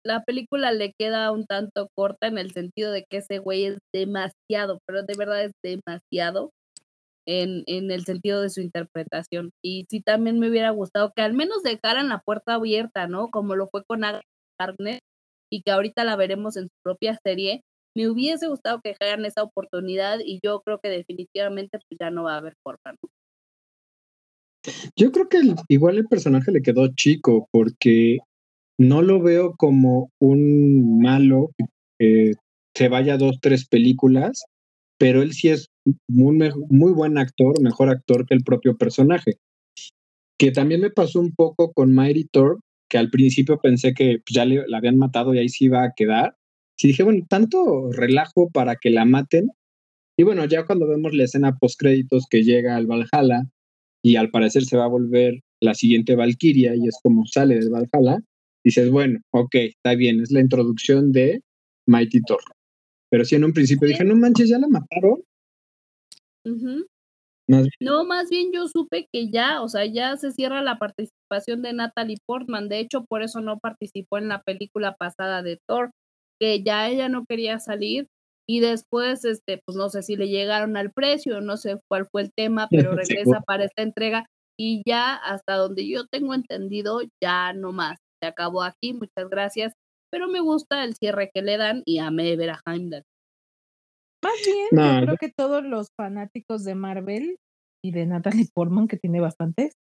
la película le queda un tanto corta en el sentido de que ese güey es demasiado, pero de verdad es demasiado en, en el sentido de su interpretación. Y sí también me hubiera gustado que al menos dejaran la puerta abierta, ¿no? Como lo fue con Agnes y que ahorita la veremos en su propia serie. Me hubiese gustado que dejaran esa oportunidad y yo creo que definitivamente pues ya no va a haber forma, ¿no? Yo creo que igual el personaje le quedó chico porque no lo veo como un malo que se vaya dos, tres películas, pero él sí es muy, muy buen actor, mejor actor que el propio personaje. Que también me pasó un poco con Mighty Thor, que al principio pensé que ya le, la habían matado y ahí sí iba a quedar. Sí dije, bueno, tanto relajo para que la maten. Y bueno, ya cuando vemos la escena post créditos que llega al Valhalla y al parecer se va a volver la siguiente Valkyria y es como sale del Valhalla, dices, bueno, ok, está bien, es la introducción de Mighty Thor. Pero sí en un principio dije, no manches, ya la mataron. No, más bien yo supe que ya, o sea, ya se cierra la participación de Natalie Portman. De hecho, por eso no participó en la película pasada de Thor, que ya ella no quería salir. Y después, este, pues no sé si le llegaron al precio, no sé cuál fue el tema, pero regresa para esta entrega. Y ya hasta donde yo tengo entendido, ya no más. Se acabó aquí, muchas gracias. Pero me gusta el cierre que le dan y amé ver a Heimdall. Más bien, yo creo que todos los fanáticos de Marvel y de Natalie Portman, que tiene bastantes,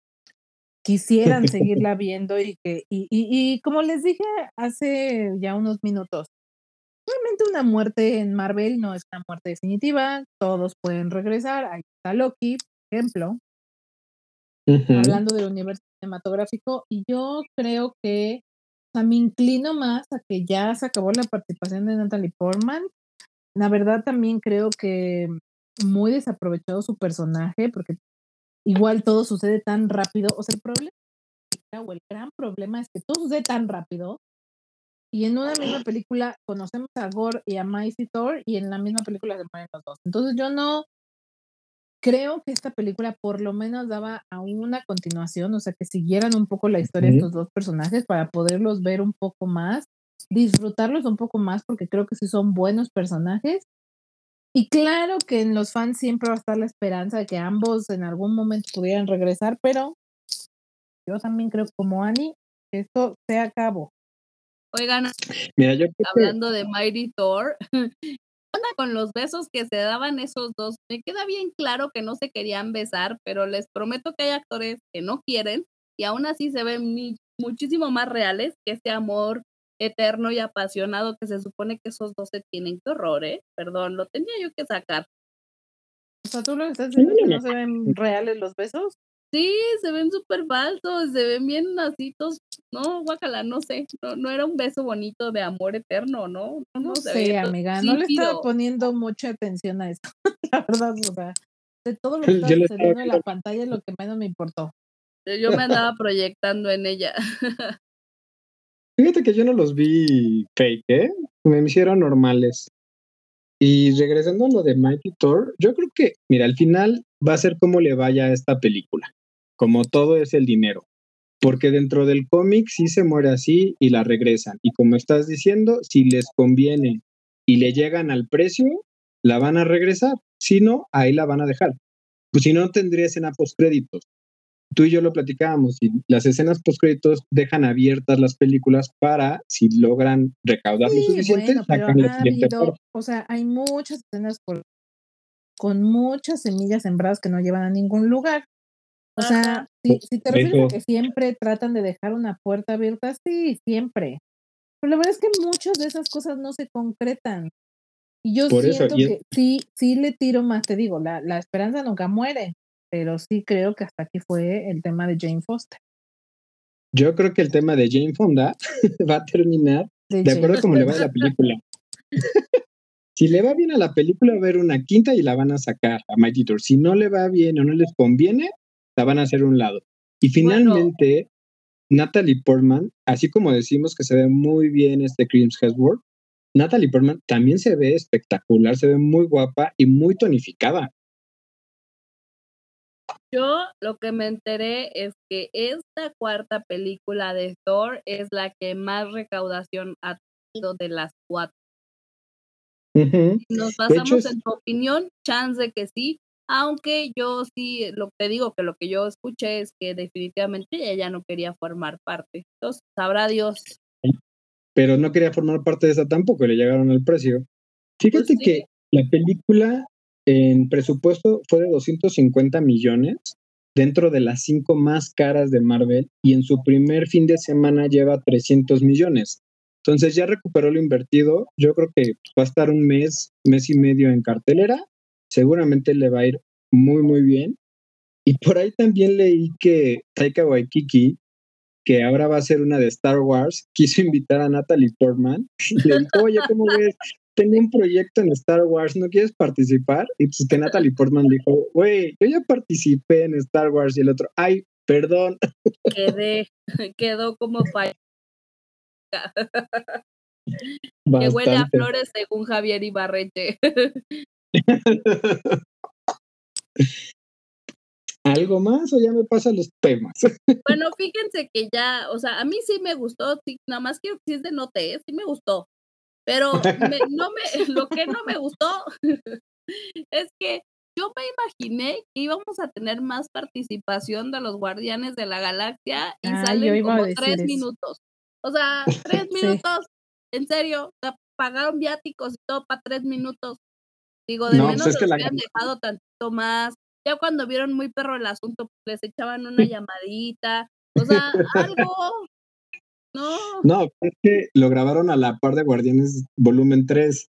quisieran seguirla viendo y que, y, y, y como les dije hace ya unos minutos, realmente una muerte en Marvel no es una muerte definitiva, todos pueden regresar, ahí está Loki, por ejemplo, hablando del universo cinematográfico, y yo creo que o sea, me inclino más a que ya se acabó la participación de Natalie Portman, la verdad también creo que muy desaprovechado su personaje, porque igual todo sucede tan rápido. O sea, el problema o el gran problema es que todo sucede tan rápido. Y en una misma película conocemos a Gore y a Mighty Thor y en la misma película se mueren los dos. Entonces yo no creo que esta película por lo menos daba a una continuación, o sea, que siguieran un poco la historia de estos dos personajes para poderlos ver un poco más disfrutarlos un poco más porque creo que sí son buenos personajes. Y claro que en los fans siempre va a estar la esperanza de que ambos en algún momento pudieran regresar, pero yo también creo como Annie que esto se acabó. Oigan, Mira, yo hablando de Mighty Thor, onda con los besos que se daban esos dos. Me queda bien claro que no se querían besar, pero les prometo que hay actores que no quieren y aún así se ven muchísimo más reales que ese amor eterno y apasionado que se supone que esos dos se tienen. que horror, ¿eh? Perdón, lo tenía yo que sacar. O sea, ¿tú lo estás diciendo que no se ven reales los besos? Sí, se ven súper falsos, se ven bien nacitos. No, guacala, no sé. No, no era un beso bonito de amor eterno, ¿no? No, no sé, amiga. No le estaba poniendo mucha atención a esto. la verdad, o sea, de todo lo que estaba sucediendo en la pantalla es lo que menos me importó. Yo me andaba proyectando en ella. Fíjate que yo no los vi fake, ¿eh? Me hicieron normales. Y regresando a lo de Mighty Thor, yo creo que, mira, al final va a ser como le vaya a esta película. Como todo es el dinero. Porque dentro del cómic sí se muere así y la regresan. Y como estás diciendo, si les conviene y le llegan al precio, la van a regresar. Si no, ahí la van a dejar. Pues si no, tendría escena post créditos tú y yo lo platicábamos y las escenas post créditos dejan abiertas las películas para si logran recaudar lo suficiente sacan la siguiente o sea hay muchas escenas con muchas semillas sembradas que no llevan a ningún lugar o sea si, te refieres a que siempre tratan de dejar una puerta abierta sí siempre pero la verdad es que muchas de esas cosas no se concretan y yo siento que sí sí le tiro más te digo la, la esperanza nunca muere pero sí creo que hasta aquí fue el tema de Jane Foster. Yo creo que el tema de Jane Fonda va a terminar de, acuerdo a cómo le va a la película. si le va bien a la película, va a haber una quinta y la van a sacar a Mighty Tour. Si no le va bien o no les conviene, la van a hacer a un lado. Y finalmente, Natalie Portman, así como decimos que se ve muy bien este Crims Hemsworth, Natalie Portman también se ve espectacular, se ve muy guapa y muy tonificada. Yo lo que me enteré es que esta cuarta película de Thor es la que más recaudación ha tenido de las cuatro. Nos basamos en tu opinión, chance de que sí, aunque yo sí, lo que digo, que lo que yo escuché es que definitivamente ella no quería formar parte. Entonces, sabrá Dios. Pero no quería formar parte de esa tampoco, le llegaron al precio. Pues Fíjate que la película en presupuesto fue de 250 millones dentro de las cinco más caras de Marvel y en su primer fin de semana lleva 300 millones. Entonces ya recuperó lo invertido. Yo creo que va a estar un mes, mes y medio en cartelera. Seguramente le va a ir muy, muy bien. Y por ahí también leí que Taika Waikiki, que ahora va a ser una de Star Wars, quiso invitar a Natalie Portman. Y le dijo, oye, ¿cómo ves? Tengo un proyecto en Star Wars, ¿no quieres participar? Y pues que Natalie Portman dijo, güey, yo ya participé en Star Wars. Y el otro, ay, perdón. Quedé, quedó como falla. que huele a flores según Javier Ibarreche. ¿Algo más o ya me pasan los temas? Bueno, fíjense que ya, o sea, a mí sí me gustó, sí, nada más que si es de note, sí me gustó. Pero no me, lo que no me gustó es que yo me imaginé que íbamos a tener más participación de los Guardianes de la Galaxia y salen como tres minutos. O sea, tres minutos, en serio, pagaron viáticos y todo para tres minutos. Digo, de pues menos los habían dejado tantito más. Ya cuando vieron muy perro el asunto, pues, les echaban una llamadita. O sea, algo. No. No, es que lo grabaron a la par de Guardianes Volumen 3.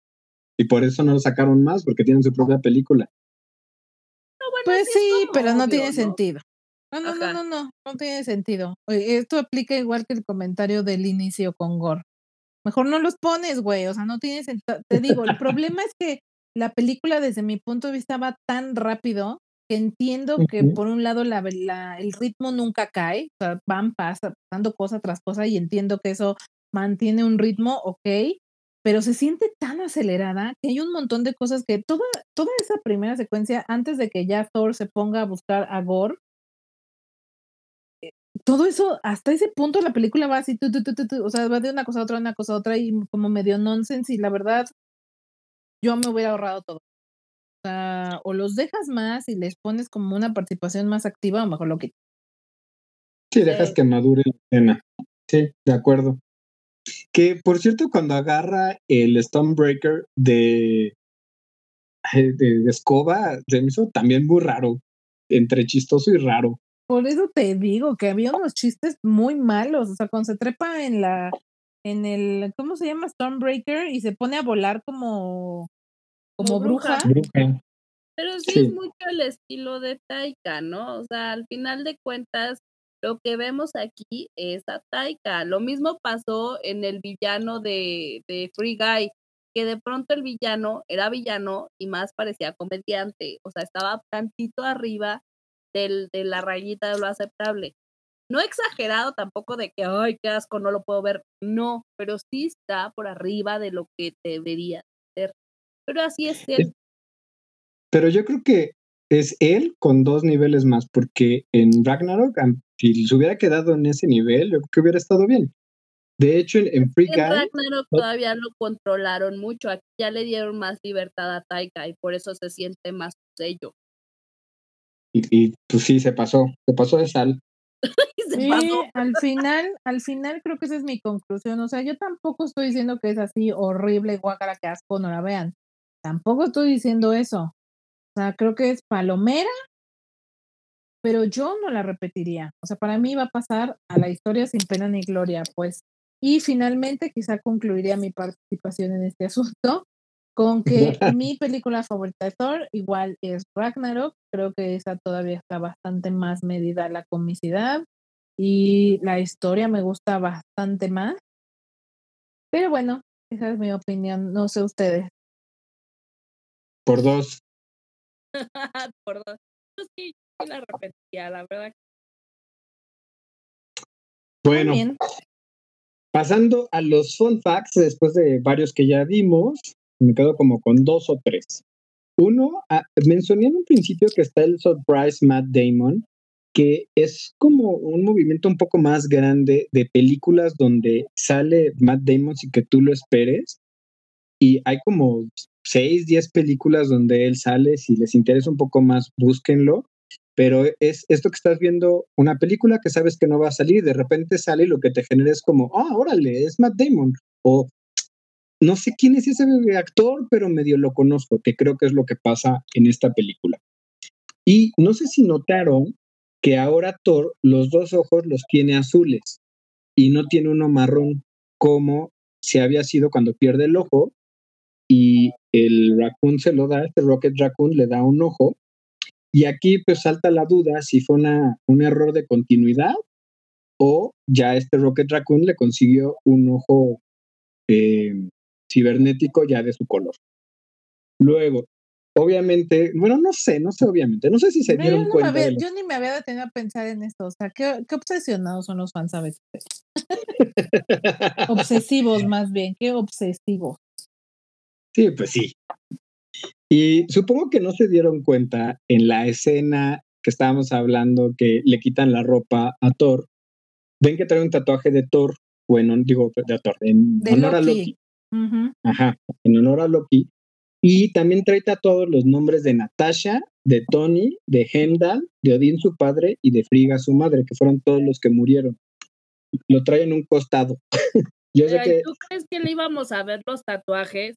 Y por eso no lo sacaron más, porque tienen su propia película. pues sí, pero no tiene sentido. No, no, no, no, no, no tiene sentido. Esto aplica igual que el comentario del inicio con Gore. Mejor no los pones, güey, o sea, no tiene sentido. Te digo, el problema es que la película desde mi punto de vista va tan rápido que entiendo que por un lado la, el ritmo nunca cae, o sea, van pasando cosa tras cosa y entiendo que eso mantiene un ritmo, ok, pero se siente tan acelerada que hay un montón de cosas que toda, toda esa primera secuencia, antes de que ya Thor se ponga a buscar a Gore, todo eso, hasta ese punto la película va así, o sea, va de una cosa a otra, una cosa a otra y como medio nonsense y la verdad, yo me hubiera ahorrado todo. O sea, o los dejas más y les pones como una participación más activa o mejor lo que... Sí, dejas que madure la escena. Sí, de acuerdo. Que, por cierto, cuando agarra el Stonebreaker de, de, de escoba, se me hizo también muy raro, entre chistoso y raro. Por eso te digo que había unos chistes muy malos. O sea, cuando se trepa en la, en el, ¿cómo se llama? Stormbreaker y se pone a volar como, como, bruja. Pero sí, es mucho el estilo de Taika, ¿no? O sea, al final de cuentas, lo que vemos aquí es a Taika. Lo mismo pasó en el villano de, de Free Guy, que de pronto el villano era villano y más parecía comediante. O sea, estaba tantito arriba del, de la rayita de lo aceptable. No exagerado tampoco de que, ay, qué asco, no lo puedo ver. No, pero sí está por arriba de lo que debería ser. Pero así es él. Pero yo creo que es él con dos niveles más, porque en Ragnarok, si se hubiera quedado en ese nivel, yo creo que hubiera estado bien. De hecho, en, Free Guy. Ragnarok todavía lo controlaron mucho. Aquí ya le dieron más libertad a Taika y por eso se siente más sello. Y, pues sí, se pasó, se pasó de sal. sí, al final, al final creo que esa es mi conclusión. O sea, yo tampoco estoy diciendo que es así horrible, guacara, que asco, no la vean. Tampoco estoy diciendo eso. O sea, creo que es palomera, pero yo no la repetiría. O sea, para mí va a pasar a la historia sin pena ni gloria, pues. Y finalmente, quizá concluiría mi participación en este asunto con que mi película favorita de Thor igual es Ragnarok. Creo que esa todavía está bastante más medida la comicidad y la historia me gusta bastante más. Pero bueno, esa es mi opinión. No sé ustedes. Por dos. Por dos. Yo sí, la repetía, la verdad. Bueno, pasando a los fun facts, después de varios que ya vimos, me quedo como con dos o tres. Uno, ah, mencioné en un principio que está el Surprise Matt Damon, que es como un movimiento un poco más grande de películas donde sale Matt Damon sin que tú lo esperes. Y hay como seis, diez películas donde él sale. Si les interesa un poco más, búsquenlo. Pero es esto que estás viendo, una película que sabes que no va a salir, de repente sale y lo que te genera es como, ah, órale, es Matt Damon. O no sé quién es ese actor, pero medio lo conozco, que creo que es lo que pasa en esta película. Y no sé si notaron que ahora Thor los dos ojos los tiene azules y no tiene uno marrón como se había sido cuando pierde el ojo y el Raccoon se lo da, este Rocket Raccoon le da un ojo y aquí pues salta la duda si fue una, un error de continuidad o ya este Rocket Raccoon le consiguió un ojo eh, cibernético ya de su color. Luego, obviamente, bueno, no sé, no sé, obviamente, no sé si se dieron cuenta. Yo ni me había detenido a pensar en esto, o sea, qué, qué obsesionados son los fans a veces. obsesivos más bien, qué obsesivos. Sí, pues sí. Y supongo que no se dieron cuenta en la escena que estábamos hablando que le quitan la ropa a Thor. Ven que trae un tatuaje de Thor, bueno, digo de Thor, en honor a Loki. Ajá, en honor a Loki. Y también trae todos los nombres de Natasha, de Tony, de Heimdall, de Odín su padre y de Frigga su madre, que fueron todos los que murieron. Lo trae en un costado. Yo sé que... ¿Tú crees que le íbamos a ver los tatuajes?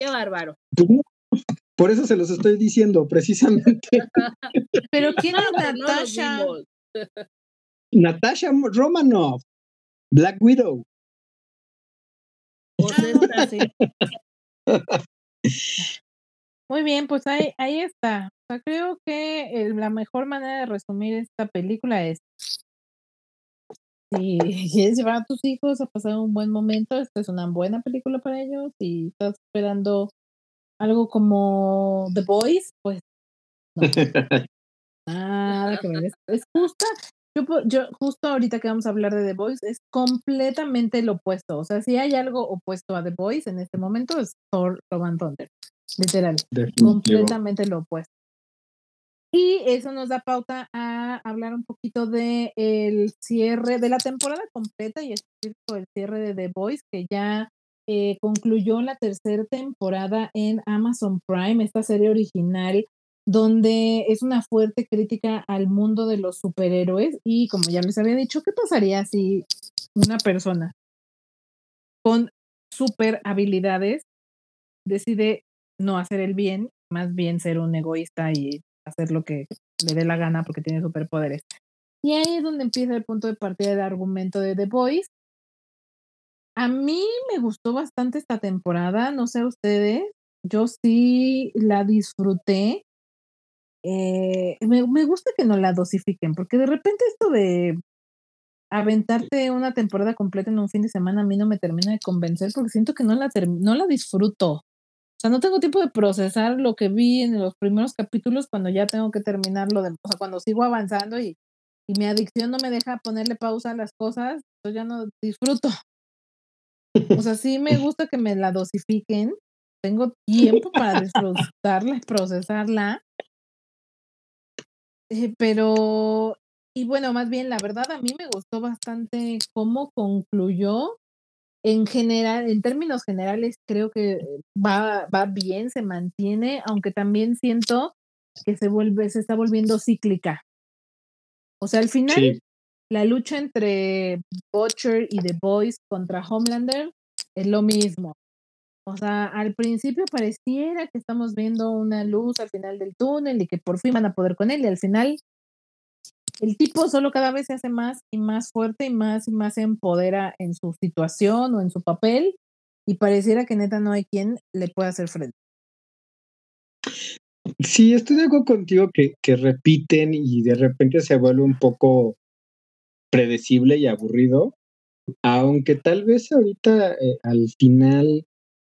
Qué bárbaro. Pues por eso se los estoy diciendo, precisamente. Pero ¿quién es Natasha? Natasha Romanoff, Black Widow. Muy bien, pues ahí, ahí está. creo que la mejor manera de resumir esta película es si quieres llevar a tus hijos a pasar un buen momento, esta es una buena película para ellos. Si estás esperando algo como The Boys, pues nada que me es justa. Yo, yo, justo ahorita que vamos a hablar de The Boys es completamente lo opuesto. O sea, si hay algo opuesto a The Boys en este momento es Thor Love Thunder. Literal. Completamente lo opuesto. Y eso nos da pauta a hablar un poquito de el cierre de la temporada completa y el cierre de The Boys, que ya eh, concluyó la tercera temporada en Amazon Prime, esta serie original donde es una fuerte crítica al mundo de los superhéroes y como ya les había dicho, ¿qué pasaría si una persona con super habilidades decide no hacer el bien, más bien ser un egoísta y hacer lo que le dé la gana porque tiene superpoderes? Y ahí es donde empieza el punto de partida del argumento de The Boys. A mí me gustó bastante esta temporada, no sé ustedes, yo sí la disfruté eh, me, me, gusta que no la dosifiquen, porque de repente esto de aventarte una temporada completa en un fin de semana a mí no me termina de convencer porque siento que no la, no la disfruto. O sea, no tengo tiempo de procesar lo que vi en los primeros capítulos cuando ya tengo que terminarlo, de, o sea, cuando sigo avanzando y, y mi adicción no me deja ponerle pausa a las cosas, yo ya no disfruto. O sea, sí me gusta que me la dosifiquen, tengo tiempo para disfrutarla y procesarla, eh, pero, y bueno, más bien, la verdad, a mí me gustó bastante cómo concluyó. En general, en términos generales, creo que va, va bien, se mantiene, aunque también siento que se vuelve, se está volviendo cíclica. O sea, al final, la lucha entre Butcher y The Boys contra Homelander es lo mismo. O sea, al principio pareciera que estamos viendo una luz al final del túnel y que por fin van a poder con él y al final el tipo solo cada vez se hace más y más fuerte y más y más se empodera en su situación o en su papel y pareciera que neta no hay quien le pueda hacer frente. Sí, estoy de acuerdo contigo que, que repiten y de repente se vuelve un poco predecible y aburrido, aunque tal vez ahorita eh, al final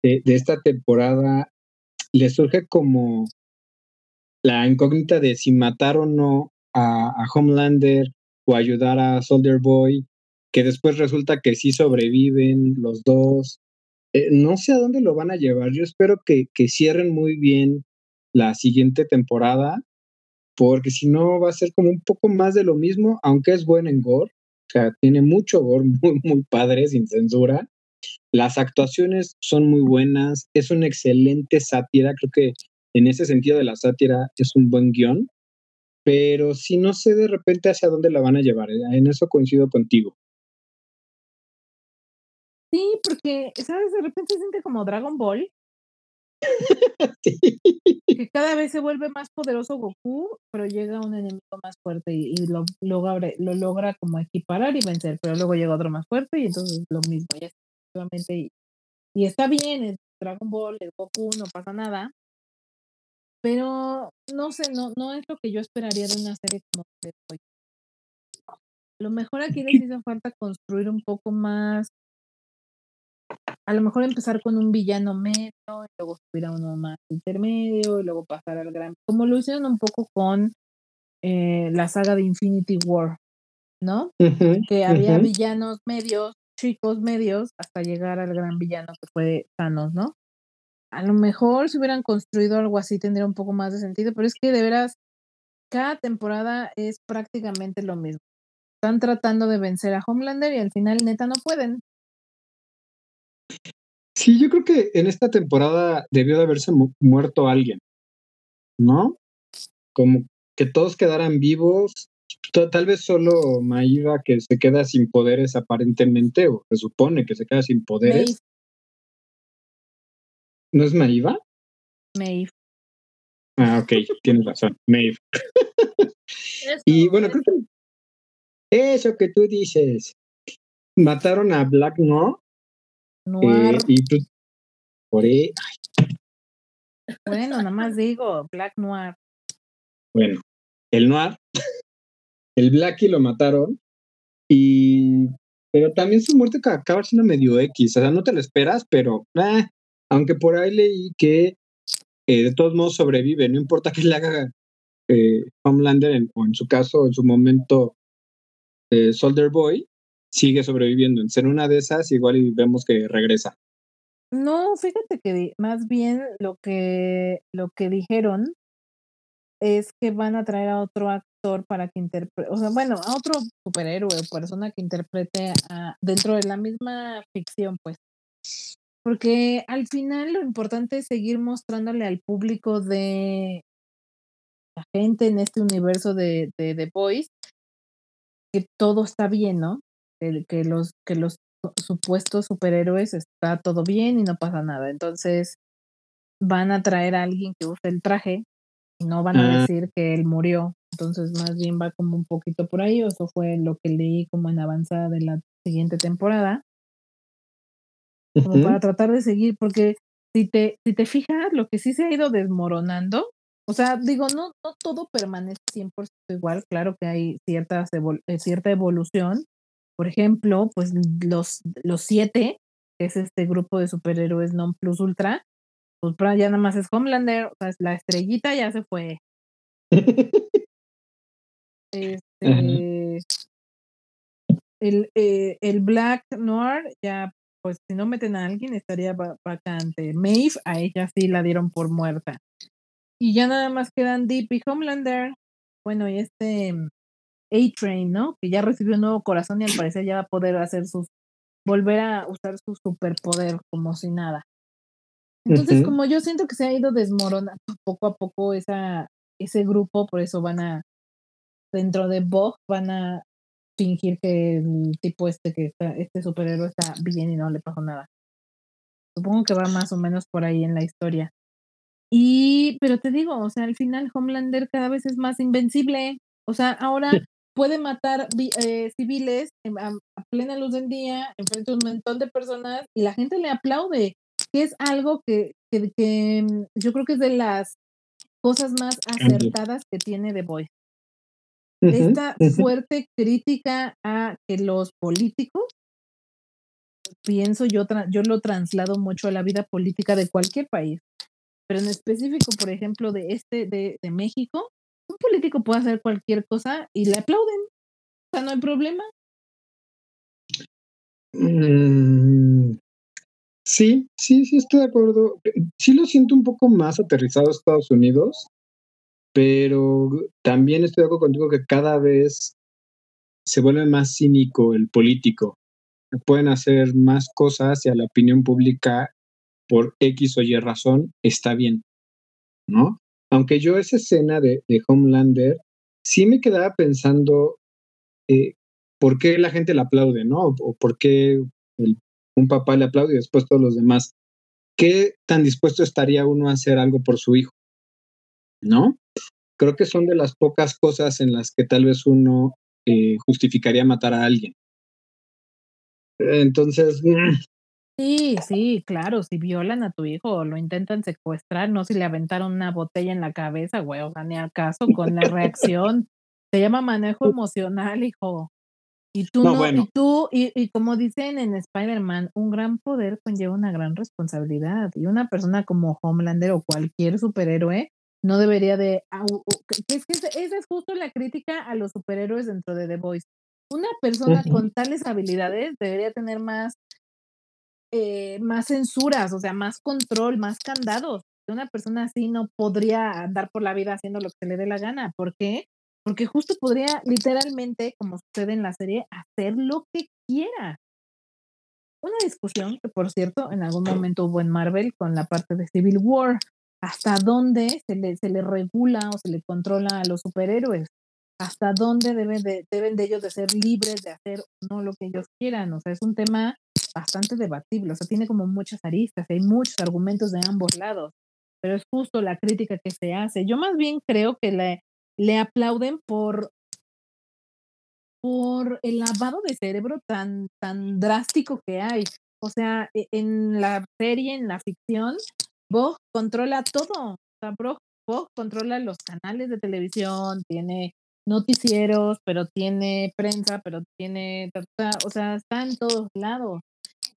de, esta temporada le surge como la incógnita de si matar o no a, Homelander o ayudar a Soldier Boy, que después resulta que sí sobreviven los dos. Eh, no sé a dónde lo van a llevar. Yo espero que, que cierren muy bien la siguiente temporada, porque si no va a ser como un poco más de lo mismo, aunque es bueno en gore. O sea, tiene mucho gore, muy, muy padre, sin censura. Las actuaciones son muy buenas, es una excelente sátira, creo que en ese sentido de la sátira es un buen guion, pero si no sé de repente hacia dónde la van a llevar, ¿eh? en eso coincido contigo. Sí, porque, ¿sabes? De repente se siente como Dragon Ball, Que cada vez se vuelve más poderoso Goku, pero llega un enemigo más fuerte y, lo, logra, lo logra como equiparar y vencer, pero luego llega otro más fuerte y entonces lo mismo, y, y está bien, es Dragon Ball, el Goku, no pasa nada, pero no sé, no, no es lo que yo esperaría de una serie como de hoy. A lo mejor aquí les hizo falta construir un poco más a lo mejor empezar con un villano medio, y luego subir a uno más intermedio, y luego pasar al gran, como lo hicieron un poco con eh, la saga de Infinity War, ¿no? que había villanos medios, chicos medios, hasta llegar al gran villano que fue Thanos, ¿no? A lo mejor si hubieran construido algo así tendría un poco más de sentido, pero es que de veras, cada temporada es prácticamente lo mismo. Están tratando de vencer a Homelander y al final neta no pueden. Sí, yo creo que en esta temporada debió de haberse muerto alguien, ¿no? Como que todos quedaran vivos, tal vez solo Maiva que se queda sin poderes aparentemente, o se supone que se queda sin poderes. ¿No es Maiva? Maeve. Ah, ok, tienes razón, Maeve. y bueno, creo que eso que tú dices, mataron a Black No Noir. Eh, y pues, por ahí. Bueno, nada más digo, Black Noir. Bueno, el Noir, el Blackie lo mataron y pero también su muerte acaba siendo medio X, o sea, no te lo esperas, pero ah, aunque por ahí leí que eh, de todos modos sobrevive, no importa que le haga eh, Homelander o en su caso, en su momento, eh, Soldier Boy, sigue sobreviviendo. En ser una de esas, igual y vemos que regresa. No, fíjate que más bien lo que, lo que dijeron es que van a traer a otro actor para que interprete, o sea, bueno, a otro superhéroe o persona que interprete a, dentro de la misma ficción, pues. Porque al final lo importante es seguir mostrándole al público de la gente en este universo de, de The Boys que todo está bien, ¿no? que, los, que los supuestos superhéroes está todo bien y no pasa nada. Entonces van a traer a alguien que use el traje y no van a ah. decir que él murió. Entonces más bien va como un poquito por ahí. Eso fue lo que leí como en avanzada de la siguiente temporada. Como para tratar de seguir, porque si te, si te fijas, lo que sí se ha ido desmoronando, o sea, digo, no, no todo permanece 100% igual, claro que hay ciertas eh, cierta evolución, por ejemplo, pues los, los siete, que es este grupo de superhéroes non plus ultra, pues ya nada más es Homelander, o sea, la estrellita ya se fue. este, el, eh, el Black Noir, ya, pues si no meten a alguien estaría vacante. Maeve, a ella sí la dieron por muerta. Y ya nada más quedan Deep y Homelander. Bueno, y este a-Train, ¿no? Que ya recibió un nuevo corazón y al parecer ya va a poder hacer sus, volver a usar su superpoder como si nada. Entonces, como yo siento que se ha ido desmoronando poco a poco esa, ese grupo, por eso van a, dentro de Bog, van a fingir que el tipo este que está, este superhéroe está bien y no le pasó nada. Supongo que va más o menos por ahí en la historia. Y, pero te digo, o sea, al final Homelander cada vez es más invencible. O sea, ahora puede matar eh, civiles a, plena luz del día, enfrente de un montón de personas y la gente le aplaude, que es algo que, que, mm, yo creo que es de las cosas más acertadas que tiene The Esta fuerte crítica a que los políticos, pienso yo, yo lo traslado mucho a la vida política de cualquier país, pero en específico, por ejemplo, de este, de, de México, un político puede hacer cualquier cosa y le aplauden. O sea, no hay problema. Mm, sí, sí, sí, estoy de acuerdo. Sí lo siento un poco más aterrizado a Estados Unidos, pero también estoy de acuerdo contigo que cada vez se vuelve más cínico el político. Pueden hacer más cosas y a la opinión pública por X o Y razón está bien, ¿no? aunque yo esa escena de, Homelander sí me quedaba pensando eh, por qué la gente le aplaude, ¿no? O, por qué un papá le aplaude y después todos los demás. ¿qué tan dispuesto estaría uno a hacer algo por su hijo? ¿No? Creo que son de las pocas cosas en las que tal vez uno eh, justificaría matar a alguien. Entonces, mm. Sí, sí, claro, si violan a tu hijo o lo intentan secuestrar, no si le aventaron una botella en la cabeza, güey, o sea, ni al caso con la reacción. Se llama manejo emocional, hijo. Y tú no, y tú, y, y, como dicen en Spider-Man, un gran poder conlleva una gran responsabilidad. Y una persona como Homelander o cualquier superhéroe no debería de. Es que esa es justo la crítica a los superhéroes dentro de The Voice. Una persona con tales habilidades debería tener más eh, más censuras, o sea, más control, más candados. Una persona así no podría andar por la vida haciendo lo que se le dé la gana. ¿Por qué? Porque justo podría literalmente, como sucede en la serie, hacer lo que quiera. Una discusión que, por cierto, en algún momento hubo en Marvel con la parte de Civil War. ¿Hasta dónde se le, se le regula o se le controla a los superhéroes? ¿Hasta dónde deben de, deben de ellos de ser libres de hacer no lo que ellos quieran? O sea, es un tema bastante debatible, o sea, tiene como muchas aristas, hay muchos argumentos de ambos lados, pero es justo la crítica que se hace. Yo más bien creo que le, le aplauden por, por el lavado de cerebro tan, tan drástico que hay. O sea, e, en la serie, en la ficción, Bog controla todo. O sea, Bog controla los canales de televisión, tiene noticieros, pero tiene prensa, pero tiene, o sea, está en todos lados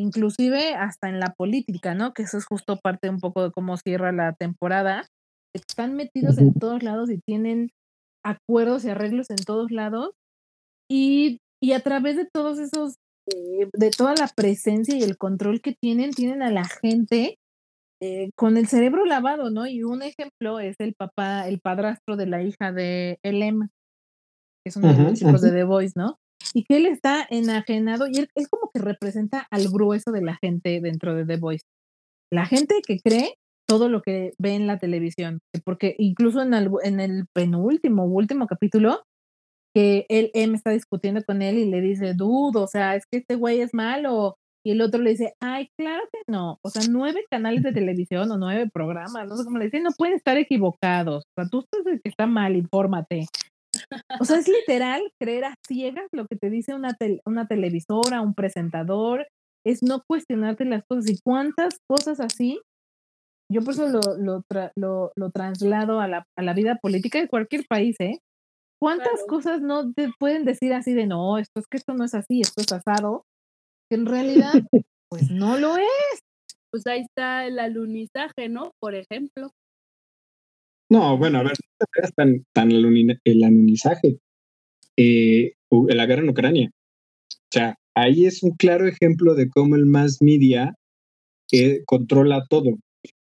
inclusive hasta en la política, ¿no? Que eso es justo parte un poco de cómo cierra la temporada. Están metidos en todos lados y tienen acuerdos y arreglos en todos lados. Y, y a través de todos esos, eh, de toda la presencia y el control que tienen, tienen a la gente eh, con el cerebro lavado, ¿no? Y un ejemplo es el papá, el padrastro de la hija de Elem, que es uno de los chicos de The Voice, ¿no? y que él está enajenado y él, como que representa al grueso de la gente dentro de The Voice. La gente que cree todo lo que ve en la televisión, porque incluso en el, en el penúltimo, último capítulo, que él, me está discutiendo con él y le dice, dudo, o sea, es que este güey es malo. Y el otro le dice, ay, claro que no. O sea, nueve canales de televisión o nueve programas, no sé cómo le dice, no pueden estar equivocados. O sea, tú estás que está mal, infórmate. O sea, es literal creer a ciegas lo que te dice una, una televisora, un presentador, es no cuestionarte las cosas. ¿Y cuántas cosas así? Yo por eso lo, lo, lo, lo traslado a la, a la, vida política de cualquier país, ¿eh? ¿Cuántas cosas no te pueden decir así de no, esto es que esto no es así, esto es asado? Que en realidad, pues no lo es. Pues ahí está el alunizaje, ¿no? Por ejemplo. No, bueno, a ver, tan, tan el anonizaje. Eh, la guerra en Ucrania. O sea, ahí es un claro ejemplo de cómo el mass media eh, controla todo.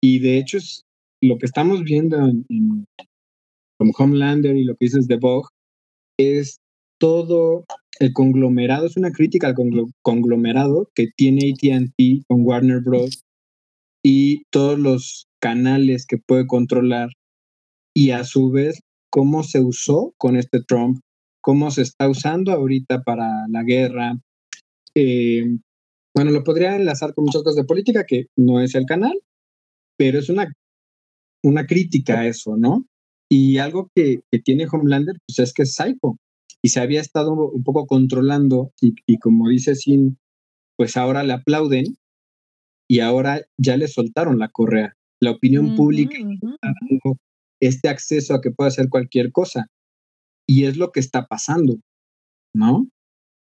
Y de hecho es lo que estamos viendo en, como Homelander y lo que dices de Vogue es todo el conglomerado, es una crítica al conglomerado que tiene ATT con Warner Bros. y todos los canales que puede controlar y a su vez cómo se usó con este Trump, cómo se está usando ahorita para la guerra. Eh, bueno, lo podría enlazar con muchas cosas de política, que no es el canal, pero es una, una crítica a eso, ¿no? Y algo que, que tiene Homelander, pues es que es psycho. Y se había estado un poco controlando, y, y como dice Sin, pues ahora le aplauden y ahora ya le soltaron la correa. La opinión pública este acceso a que pueda hacer cualquier cosa. Y es lo que está pasando, ¿no?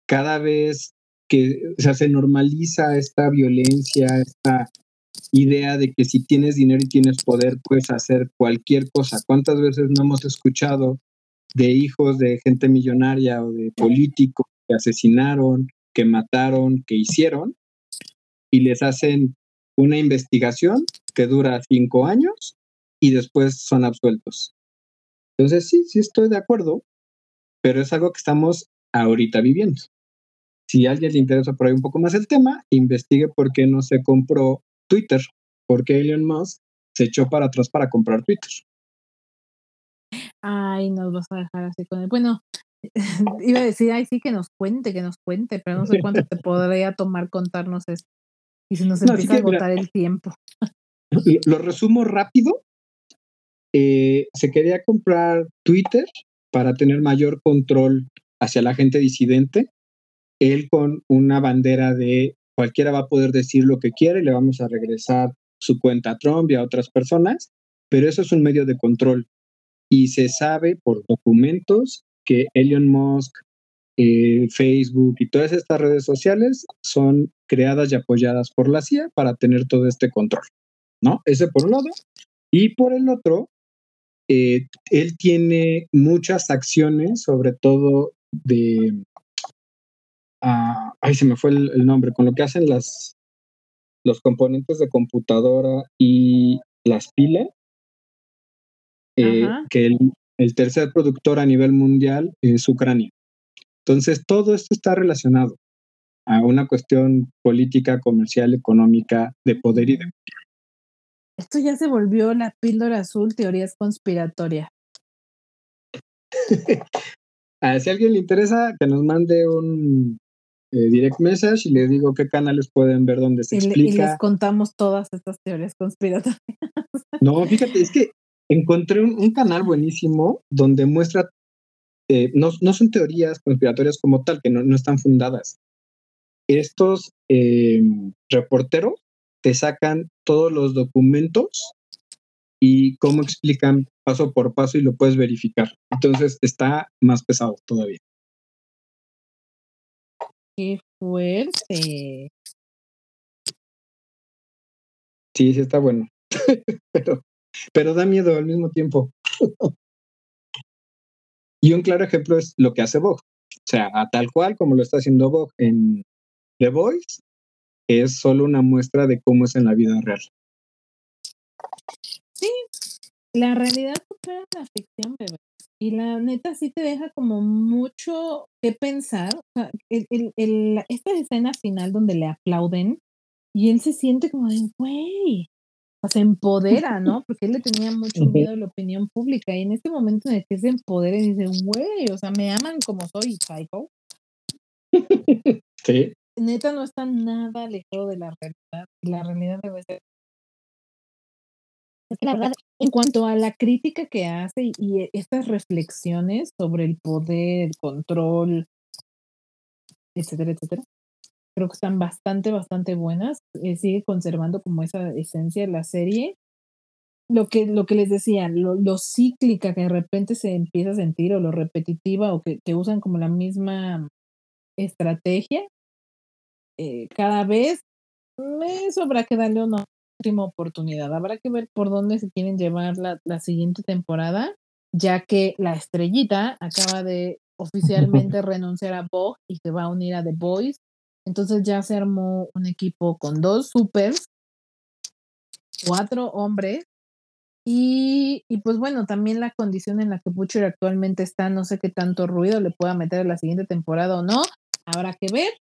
Cada vez que se normaliza esta violencia, esta idea de que si tienes dinero y tienes poder, puedes hacer cualquier cosa. ¿Cuántas veces no hemos escuchado de hijos de gente millonaria o de políticos que asesinaron, que mataron, que hicieron, y les hacen una investigación que dura cinco años y después son absueltos. Entonces, sí, sí estoy de acuerdo, pero es algo que estamos ahorita viviendo. Si a alguien le interesa por ahí un poco más el tema, investigue por qué no se compró Twitter, por qué Elon Musk se echó para atrás para comprar Twitter. Ay, nos vas a dejar así con él. Bueno, iba a decir, ay, sí, que nos cuente, que nos cuente, pero no sé cuánto te podría tomar contarnos esto. Y se nos empieza a agotar el tiempo. Lo resumo rápido. Eh, se quería comprar Twitter para tener mayor control hacia la gente disidente. Él con una bandera de cualquiera va a poder decir lo que quiere y le vamos a regresar su cuenta a Trump y a otras personas, pero eso es un medio de control. Y se sabe por documentos que Elon Musk, eh, Facebook y todas estas redes sociales son creadas y apoyadas por la CIA para tener todo este control, ¿no? Ese por un lado. Y por el otro, eh, él tiene muchas acciones, sobre todo de... Uh, ay, se me fue el, nombre, con lo que hacen las, los componentes de computadora y las pilas, eh, que el, el tercer productor a nivel mundial es Ucrania. Entonces, todo esto está relacionado a una cuestión política, comercial, económica, de poder y de Esto ya se volvió la píldora azul, teorías conspiratorias. Ah, si a alguien le interesa, que nos mande un eh, direct message y le digo qué canales pueden ver donde se explica. y les contamos todas estas teorías conspiratorias. No, fíjate, es que encontré un, canal buenísimo donde muestra, eh, no, no, son teorías conspiratorias como tal, que no, no están fundadas. Estos eh, reporteros te sacan todos los documentos y cómo explican paso por paso y lo puedes verificar. Entonces está más pesado todavía. Qué fuerte. Sí, sí está bueno. pero pero da miedo al mismo tiempo. y un claro ejemplo es lo que hace Vogue. O sea, a tal cual como lo está haciendo Vogue en The Voice, es solo una muestra de cómo es en la vida real. Sí, la realidad supera la ficción, bebé. Y la neta sí te deja como mucho que pensar. O sea, el, el, esta escena final donde le aplauden y él se siente como de, güey, se empodera, ¿no? Porque él le tenía mucho miedo a la opinión pública y en este momento en el que se empodera y dice, güey, o sea, me aman como soy, psycho. Sí. Neta no está nada alejado de la realidad. La realidad debe ser. La verdad, en cuanto a la crítica que hace y estas reflexiones sobre el poder, el control, etcétera, etcétera, creo que están bastante, bastante buenas. Eh, sigue conservando como esa esencia de la serie. Lo que, lo que les decía, lo, cíclica que de repente se empieza a sentir, o lo repetitiva, o que, usan como la misma estrategia, eh, cada vez me sobra que darle una última oportunidad. Habrá que ver por dónde se quieren llevar la, la siguiente temporada, ya que la estrellita acaba de oficialmente renunciar a Vogue y se va a unir a The Boys entonces ya se armó un equipo con dos supers, cuatro hombres y, pues bueno, también la condición en la que Butcher actualmente está, no sé qué tanto ruido le pueda meter en la siguiente temporada o no, habrá que ver.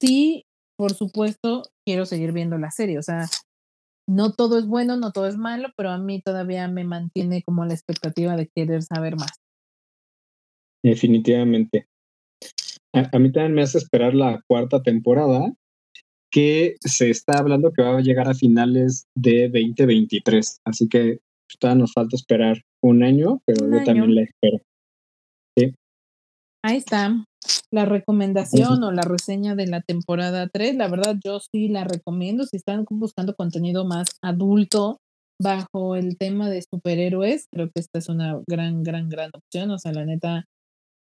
Sí, por supuesto, quiero seguir viendo la serie, o sea, no todo es bueno, no todo es malo, pero a mí todavía me mantiene como la expectativa de querer saber más. Definitivamente. A, mí también me hace esperar la cuarta temporada, que se está hablando que va a llegar a finales de 2023. Así que pues, todavía nos falta esperar un año, pero yo también la espero. Ahí está la recomendación o la reseña de la temporada 3. La verdad, yo sí la recomiendo. Si están buscando contenido más adulto bajo el tema de superhéroes, creo que esta es una gran, gran, gran opción. O sea, la neta,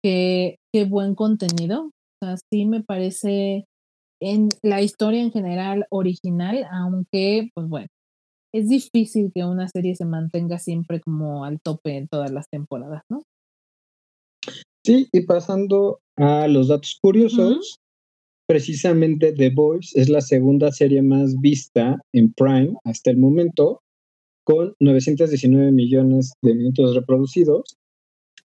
qué, qué buen contenido. O sea, sí me parece en la historia en general original, aunque, pues bueno, es difícil que una serie se mantenga siempre como al tope en todas las temporadas, ¿no? Sí, y pasando a los datos curiosos, precisamente The Voice es la segunda serie más vista en Prime hasta el momento, con 919 millones de minutos reproducidos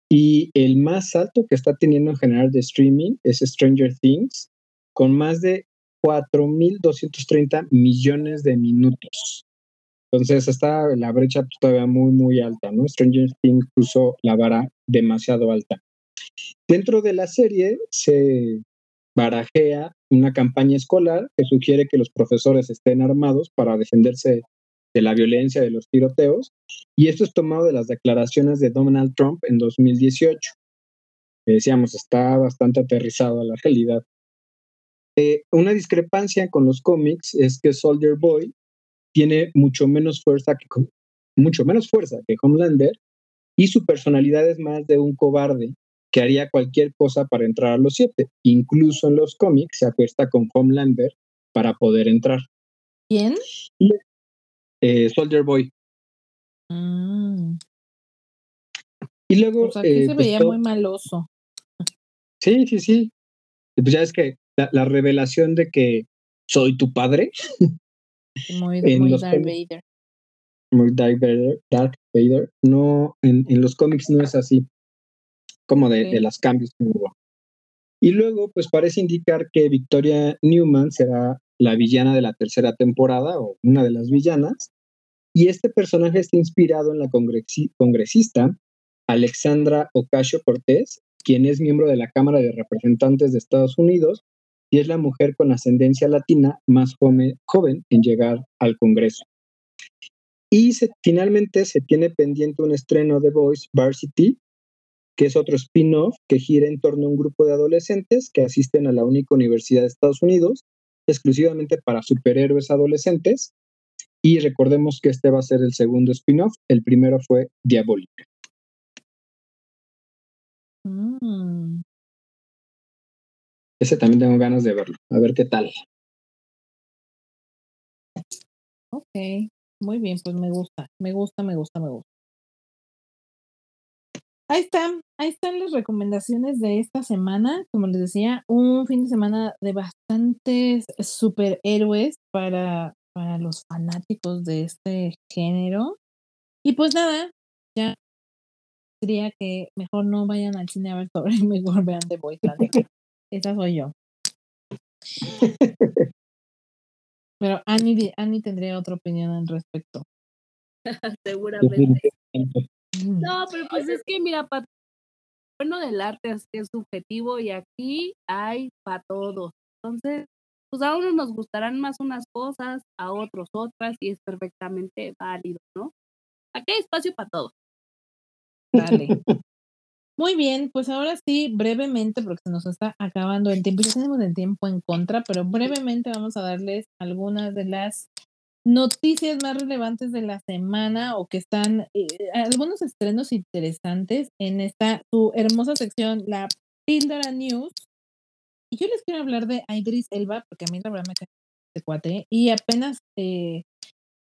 y el más alto que está teniendo en general de streaming es Stranger Things, con más de 4.230 millones de minutos. Entonces está la brecha todavía muy, muy alta, ¿no? Stranger Things puso la vara demasiado alta. Dentro de la serie se barajea una campaña escolar que sugiere que los profesores estén armados para defenderse de la violencia de los tiroteos, y esto es tomado de las declaraciones de Donald Trump en 2018. decíamos, está bastante aterrizado a la realidad. Eh, una discrepancia con los cómics es que Soldier Boy tiene mucho menos fuerza que mucho menos fuerza que Homelander y su personalidad es más de un cobarde que haría cualquier cosa para entrar a los siete. Incluso en los cómics se acuesta con Homelander para poder entrar. ¿Quién? Eh, Soldier Boy. Mm. Y luego. Pues aquí se pues veía muy maloso. Sí, sí, sí. Pues ya es que la, revelación de que soy tu padre. Muy, muy Darth Vader. Muy Darth Vader, Darth Vader. No, en, en los cómics no es así como de, de las cambios que hubo. Y luego, pues parece indicar que Victoria Newman será la villana de la tercera temporada o una de las villanas. Y este personaje está inspirado en la congresista Alexandra Ocasio Cortés, quien es miembro de la Cámara de Representantes de Estados Unidos y es la mujer con ascendencia latina más joven, en llegar al Congreso. Y finalmente se tiene pendiente un estreno de Voice Varsity, que es otro spin-off que gira en torno a un grupo de adolescentes que asisten a la única universidad de Estados Unidos exclusivamente para superhéroes adolescentes. Y recordemos que este va a ser el segundo spin-off. El primero fue Diabólica. Mm. Ese también tengo ganas de verlo. A ver qué tal. Ok, muy bien, pues me gusta, me gusta, me gusta, me gusta. Ahí están, ahí están las recomendaciones de esta semana. Como les decía, un fin de semana de bastantes superhéroes para, para los fanáticos de este género. Y pues nada, ya diría que mejor no vayan al cine a ver sobre, mejor vean The Boys. Esa soy yo. Pero Annie, Annie tendría otra opinión al respecto. Seguramente. No, pero pues es que mira, para bueno del arte es es subjetivo y aquí hay para todos. Entonces, pues a unos nos gustarán más unas cosas, a otros otras, y es perfectamente válido, ¿no? Aquí hay espacio para todos. Dale. Muy bien, pues ahora sí, brevemente, porque se nos está acabando el tiempo, ya tenemos el tiempo en contra, pero brevemente vamos a darles algunas de las noticias más relevantes de la semana o que están eh, algunos estrenos interesantes en esta su hermosa sección, la Píldora News. Y yo les quiero hablar de Idris Elba, porque a mí la verdad me cae de cuate, y apenas eh,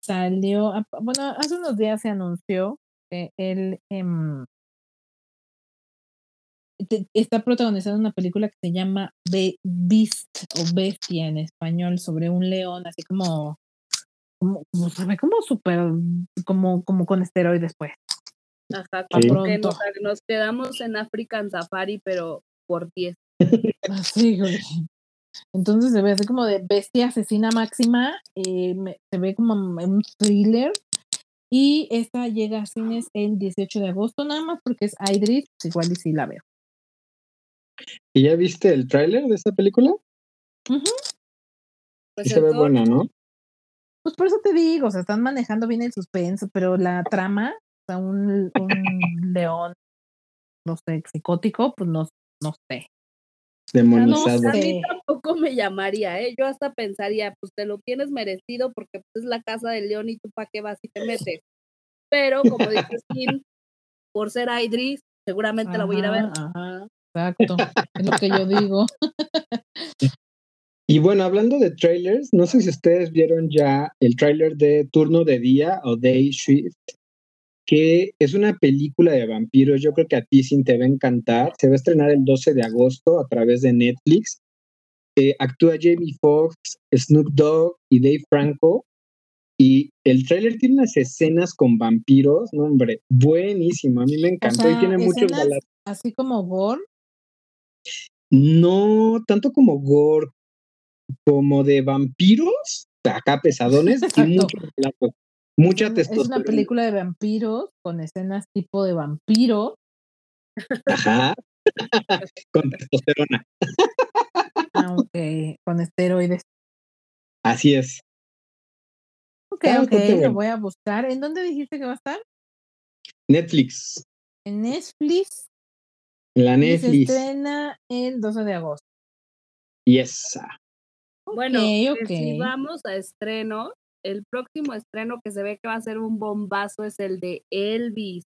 salió, bueno, hace unos días se anunció que él em, está protagonizando una película que se llama The Beast o Bestia en español, sobre un león, así como como, como se ve como súper, como, como con esteroides, pues. Ajá, como que nos, quedamos en African Safari, pero por 10. Así, güey. Entonces se ve así como de bestia asesina máxima, eh, se ve como un thriller. Y esta llega a cines el 18 de agosto, nada más porque es Idris, pues igual y sí la veo. ¿Y ya viste el tráiler de esta película? Uh pues se ve buena, ¿no? Pues por eso te digo, o sea, están manejando bien el suspenso, pero la trama, o sea, un, un león, no sé, psicótico, pues no, no sé. Demonizado. a mí tampoco me llamaría, ¿eh? Yo hasta pensaría, pues te lo tienes merecido porque pues, es la casa del león y tú para qué vas y te metes. Pero como dices, por ser Idris, seguramente la voy a ir a ver. Ajá, exacto, es lo que yo digo. Y bueno, hablando de trailers, no sé si ustedes vieron ya el trailer de Turno de Día o Day Shift, que es una película de vampiros. Yo creo que a ti sí te va a encantar. Se va a estrenar el 12 de agosto a través de Netflix. Eh, actúa Jamie Foxx, Snoop Dogg y Dave Franco. Y el trailer tiene unas escenas con vampiros, no hombre, buenísimo. A mí me encantó y tiene muchos Así como gore. No, tanto como gore, como de vampiros, acá pesadones y mucho Mucha testosterona. Es una película de vampiros con escenas tipo de vampiro. Ajá. con testosterona. Ah, con esteroides. Así es. Ok, ok, lo voy a buscar. ¿En dónde dijiste que va a estar? Netflix. En Netflix. La Netflix. se estrena el 12 de agosto. Yes. Bueno, si vamos a estreno, el próximo estreno que se ve que va a ser un bombazo es el de Elvis,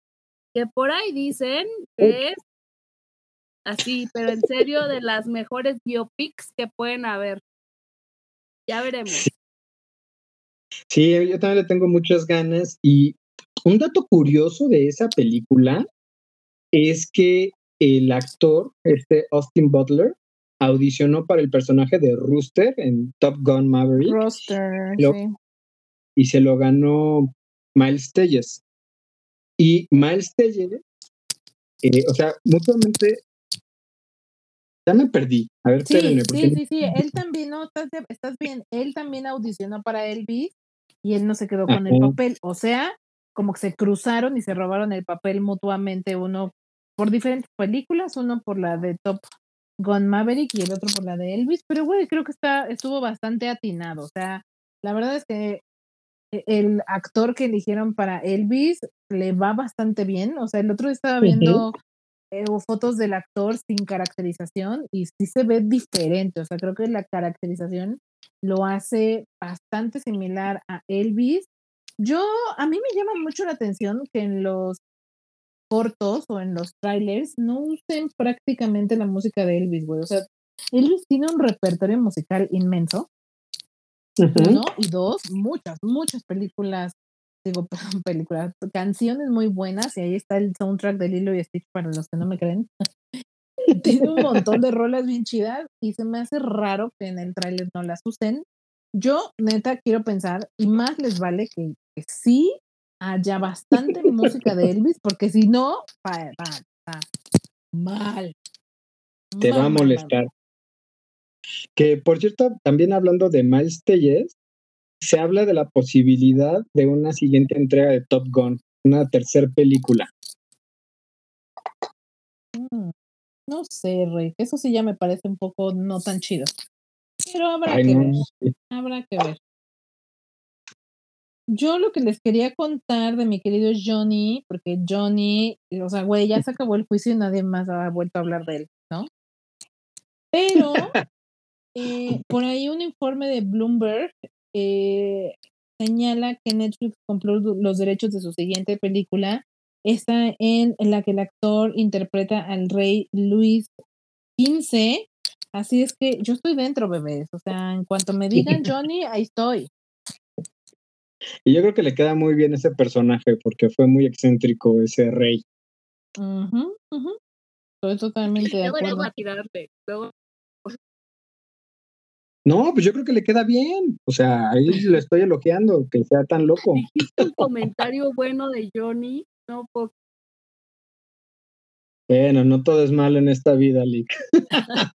que por ahí dicen que es así, pero en serio de las mejores biopics que pueden haber. Ya veremos. Sí, yo también le tengo muchas ganas y un dato curioso de esa película es que el actor, este Austin Butler, audicionó para el personaje de Rooster en Top Gun Maverick. Rooster, sí. Y se lo ganó Miles Teller. Y Miles Teller, eh, o sea, mutuamente. Ya me perdí. A ver, sí, Sí, sí, sí. Él también, no, estás, estás, bien. Él también audicionó para Elvis y él no se quedó con el papel. O sea, como que se cruzaron y se robaron el papel mutuamente, uno por diferentes películas, uno por la de Top Gun Maverick y el otro por la de Elvis, pero güey, creo que está, estuvo bastante atinado. O sea, la verdad es que e, el actor que eligieron para Elvis le va bastante bien. O sea, el otro estaba viendo eh, fotos del actor sin caracterización y sí se ve diferente. O sea, creo que la caracterización lo hace bastante similar a Elvis. Yo, a mí me llama mucho la atención que en los cortos o en los trailers no usen prácticamente la música de Elvis, güey. O sea, Elvis tiene un repertorio musical inmenso. Uno y dos, muchas, muchas películas, digo, películas, canciones muy buenas y ahí está el soundtrack de Lilo y Stitch para los que no me creen. tiene un montón de rolas bien chidas y se me hace raro que en el trailer no las usen. Yo, neta, quiero pensar, y más les vale que, que sí haya bastante música de Elvis, porque si no, va, mal. Te va a molestar. Que por cierto, también hablando de Miles Telles, se habla de la posibilidad de una siguiente entrega de Top Gun, una tercera película. Mm, no sé, Rey, eso sí ya me parece un poco no tan chido. Pero habrá que ver. Habrá que ver. Yo lo que les quería contar de mi querido Johnny, porque Johnny, o sea, güey, ya se acabó el juicio y nadie más ha vuelto a hablar de él, ¿no? Pero eh, por ahí un informe de Bloomberg eh, señala que Netflix compró los derechos de su siguiente película, esta en, la que el actor interpreta al rey Luis XV. Así es que yo estoy dentro, bebés. O sea, en cuanto me digan Johnny, ahí estoy. Y yo creo que le queda muy bien ese personaje porque fue muy excéntrico ese rey. Estoy totalmente de acuerdo. No, pues yo creo que le queda bien. O sea, ahí le estoy elogiando que sea tan loco. Dijiste un comentario bueno de Johnny, no Bueno, no todo es malo en esta vida, Lick.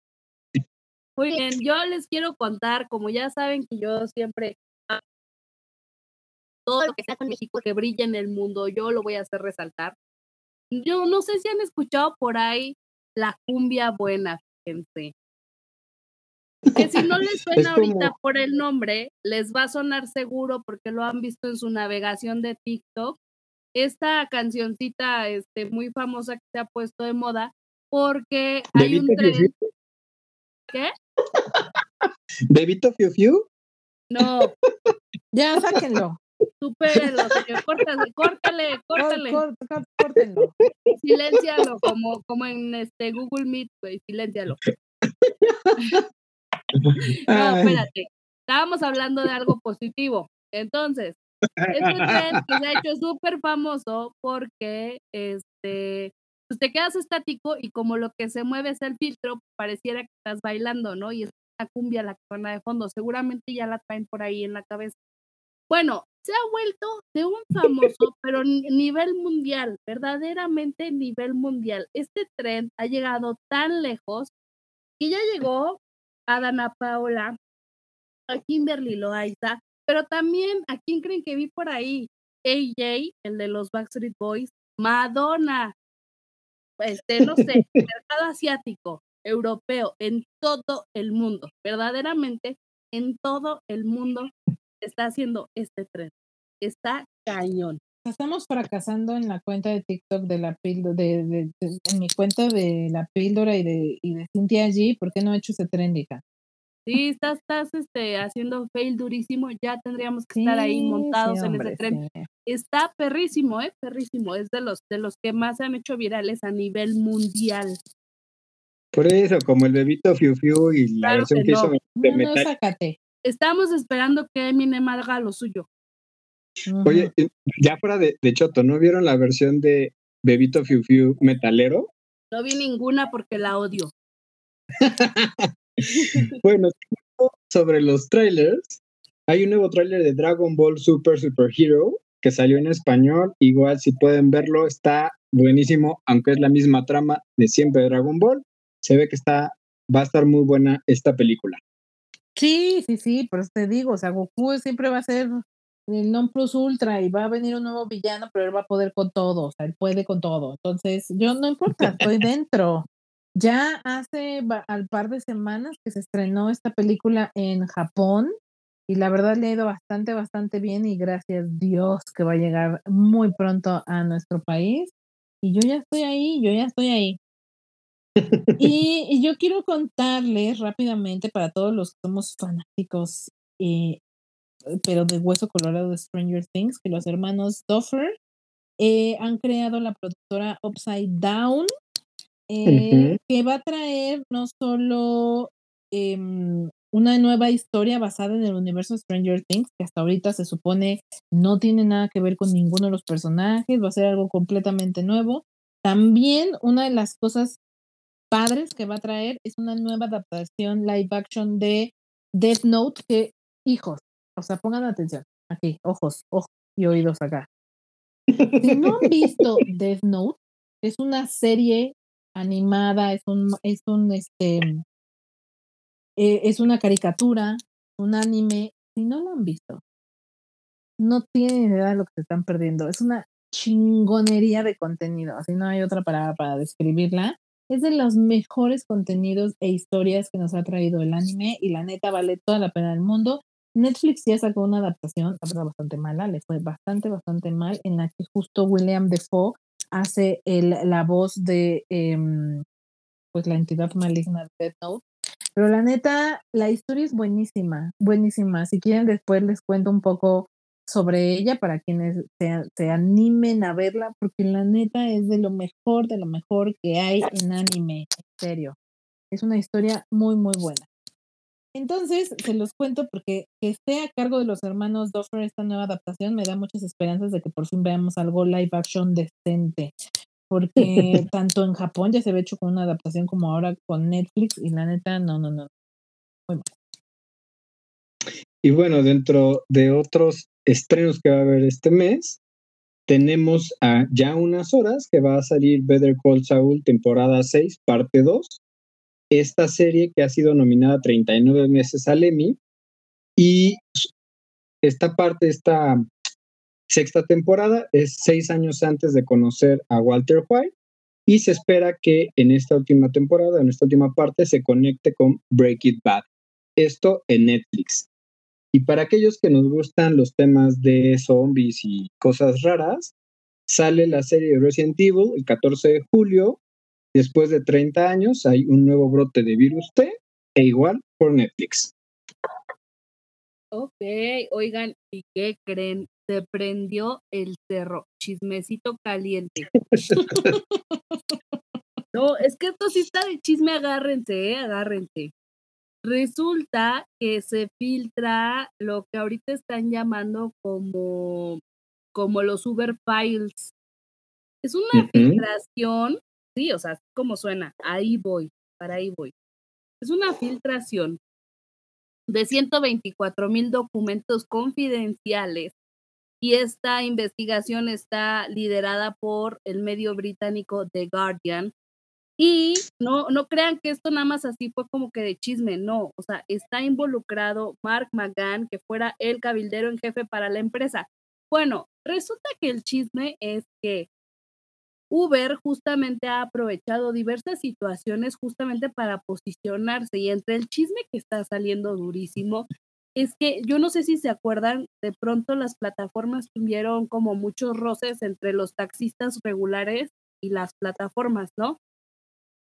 Muy bien, yo les quiero contar, como ya saben que yo siempre todo lo que sea con México que brilla en el mundo, yo lo voy a hacer resaltar. Yo no sé si han escuchado por ahí la cumbia buena, fíjense. Que si no les suena ahorita por el nombre, les va a sonar seguro porque lo han visto en su navegación de TikTok. Esta cancioncita este, muy famosa que se ha puesto de moda porque hay un tren. ¿Qué? ¿Bebito Fiu Fiu? No. Ya, sáquenlo. Supérelo, señor. Córtale, córtale, córtale. córtenlo. Silencialo, como, como en este Google Meet, güey. Silencialo. No, espérate. Estábamos hablando de algo positivo. Entonces, este tren que se ha hecho súper famoso porque este pues te quedas estático y como lo que se mueve es el filtro, pareciera que estás bailando, ¿no? Y es una cumbia la que suena de fondo. Seguramente ya la traen por ahí en la cabeza. Bueno, se ha vuelto de un famoso, pero nivel mundial, verdaderamente nivel mundial. Este tren ha llegado tan lejos que ya llegó a Dana Paola, a Kimberly Loaiza, pero también a quién creen que vi por ahí, AJ, el de los Backstreet Boys, Madonna, este, no sé, mercado asiático. europeo, en todo el mundo, verdaderamente en todo el mundo está haciendo este tren. Está cañón. Estamos fracasando en la cuenta de TikTok de la píldora, de, en mi cuenta de la píldora y de, y de Cintia allí, ¿por qué no he hecho ese tren, hija? Sí, estás, estás este, haciendo fail durísimo, ya tendríamos que estar ahí montados en ese tren. Está perrísimo, ¿eh? Perrísimo, es de los, de los que más se han hecho virales a nivel mundial. Por eso, como el bebito Fiu Fiu y la versión que, hizo de metal. Estamos esperando que Eminem haga lo suyo. Oye, ya fuera de, de, Choto, ¿no vieron la versión de Bebito Fiu Fiu metalero? No vi ninguna porque la odio. bueno, sobre los trailers, hay un nuevo trailer de Dragon Ball Super Super Hero que salió en español. Igual, si pueden verlo, está buenísimo, aunque es la misma trama de siempre de Dragon Ball. Se ve que está, va a estar muy buena esta película. Sí, sí, sí, pero te digo, o sea, Goku siempre va a ser el non plus ultra y va a venir un nuevo villano, pero él va a poder con todo, o sea, él puede con todo. Entonces, yo no importa, estoy dentro. Ya hace al par de semanas que se estrenó esta película en Japón y la verdad le ha ido bastante, bastante bien y gracias Dios que va a llegar muy pronto a nuestro país. Y yo ya estoy ahí, yo ya estoy ahí. Y, yo quiero contarles rápidamente para todos los que somos fanáticos, eh, pero de hueso colorado de Stranger Things, que los hermanos Duffer eh, han creado la productora Upside Down, eh, que va a traer no solo em, una nueva historia basada en el universo Stranger Things, que hasta ahorita se supone no tiene nada que ver con ninguno de los personajes, va a ser algo completamente nuevo. También una de las cosas padres que va a traer es una nueva adaptación live action de Death Note, que, hijos, o sea, pongan atención, aquí, ojos, ojos y oídos acá. Si no han visto Death Note, es una serie animada, es un, es un, este, eh, es una caricatura, un anime. Si no lo han visto, no tienen idea de lo que se están perdiendo. Es una chingonería de contenido, así no hay otra palabra para describirla. Es de los mejores contenidos e historias que nos ha traído el anime y la neta vale toda la pena del mundo. Netflix ya sacó una adaptación, bastante mala, le fue bastante, bastante mal, en la que justo William Defoe hace la voz de em, pues la entidad maligna de Death Note. Pero la neta, la historia es buenísima, buenísima. Si quieren, después les cuento un poco sobre ella para quienes se, se, animen a verla, porque la neta es de lo mejor, de lo mejor que hay en anime, en serio. Es una historia muy, muy buena. Entonces, se los cuento porque que esté a cargo de los hermanos Duffer esta nueva adaptación me da muchas esperanzas de que por fin veamos algo live action decente. Porque tanto en Japón ya se ve hecho con una adaptación como ahora con Netflix y la neta, no, no, no. Y bueno, dentro de otros estrenos que va a haber este mes, tenemos ya unas horas que va a salir Better Call Saul temporada 6, parte 2 esta serie que ha sido nominada 39 meses al Emmy y esta parte, esta sexta temporada es seis años antes de conocer a Walter White y se espera que en esta última temporada, en esta última parte, se conecte con Break It Bad. Esto en Netflix. Y para aquellos que nos gustan los temas de zombies y cosas raras, sale la serie Resident Evil el 14 de julio Después de 30 años hay un nuevo brote de virus T e igual por Netflix. Ok, oigan, ¿y qué creen? Se prendió el cerro, chismecito caliente. no, es que esto sí está de chisme, agárrense, ¿eh? agárrense. Resulta que se filtra lo que ahorita están llamando como, como los Uber Files. Es una filtración Sí, o sea, como suena, ahí voy, para ahí voy. Es una filtración de 124 mil documentos confidenciales y esta investigación está liderada por el medio británico The Guardian. Y no, no crean que esto nada más así fue como que de chisme, no, o sea, está involucrado Mark McGann, que fuera el cabildero en jefe para la empresa. Bueno, resulta que el chisme es que Uber justamente ha aprovechado diversas situaciones justamente para posicionarse y entre el chisme que está saliendo durísimo es que yo no sé si se acuerdan, de pronto las plataformas tuvieron como muchos roces entre los taxistas regulares y las plataformas, ¿no?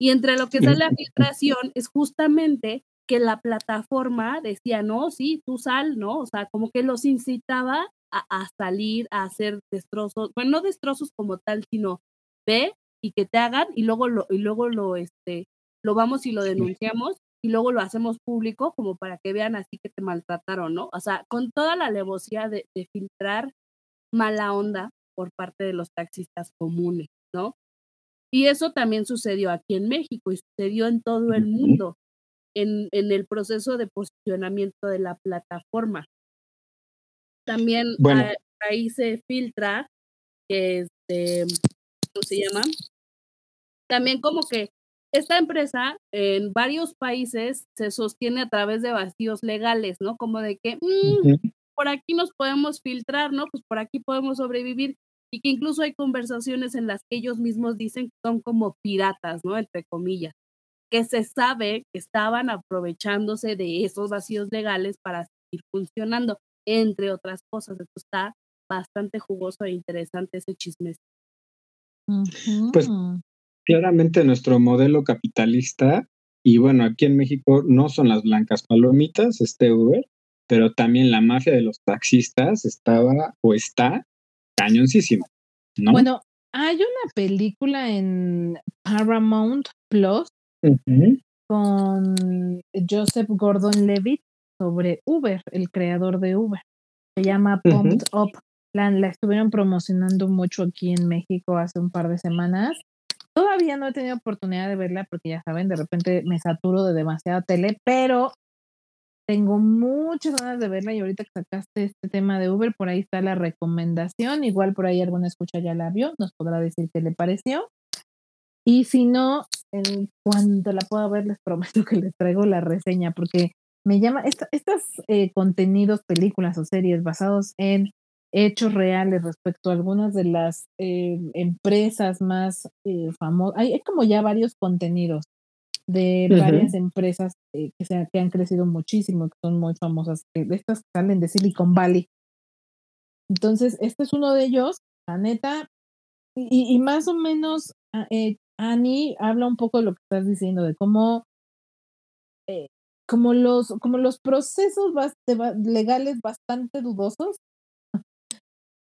Y entre lo que sale la filtración es justamente que la plataforma decía, no, sí, tú sal, ¿no? O sea, como que los incitaba a, a salir, a hacer destrozos, bueno, no destrozos como tal, sino ve y que te hagan y luego lo, y luego lo, este, lo vamos y lo denunciamos y luego lo hacemos público como para que vean así que te maltrataron, ¿no? O sea, con toda la alevosía de, de filtrar mala onda por parte de los taxistas comunes, ¿no? Y eso también sucedió aquí en México y sucedió en todo el mundo, en, en el proceso de posicionamiento de la plataforma. También Bueno. a- ahí se filtra que, este, ¿cómo se llama? También como que esta empresa en varios países se sostiene a través de vacíos legales, ¿no? Como de que "Mm, por aquí nos podemos filtrar, ¿no? Pues por aquí podemos sobrevivir y que incluso hay conversaciones en las que ellos mismos dicen que son como piratas, ¿no? Entre comillas, que se sabe que estaban aprovechándose de esos vacíos legales para seguir funcionando, entre otras cosas. Esto está bastante jugoso e interesante ese chisme. Pues. Claramente nuestro modelo capitalista, y bueno, aquí en México no son las blancas palomitas, este Uber, pero también la mafia de los taxistas estaba o está cañoncísima, ¿no? Bueno, hay una película en Paramount Plus con Joseph Gordon-Levitt sobre Uber, el creador de Uber. Se llama. Pumped Up. La, la estuvieron promocionando mucho aquí en México hace un par de semanas. Todavía no he tenido oportunidad de verla porque ya saben, de repente me saturo de demasiada tele, pero tengo muchas ganas de verla y ahorita que sacaste este tema de Uber, por ahí está la recomendación. Igual por ahí alguna escucha ya la vio, nos podrá decir qué le pareció. Y si no, en cuanto la pueda ver, les prometo que les traigo la reseña, porque me llama, estos eh, contenidos, películas o series basados en hechos reales respecto a algunas de las eh, empresas más eh, famosas. Hay, hay como ya varios contenidos de varias empresas eh, que, se, que han crecido muchísimo, que son muy famosas, que de estas que salen de Silicon Valley. Entonces, este es uno de ellos, la neta, y, y más o menos, a- eh, Annie habla un poco de lo que estás diciendo, de cómo, eh, como los, como los procesos bas- legales bastante dudosos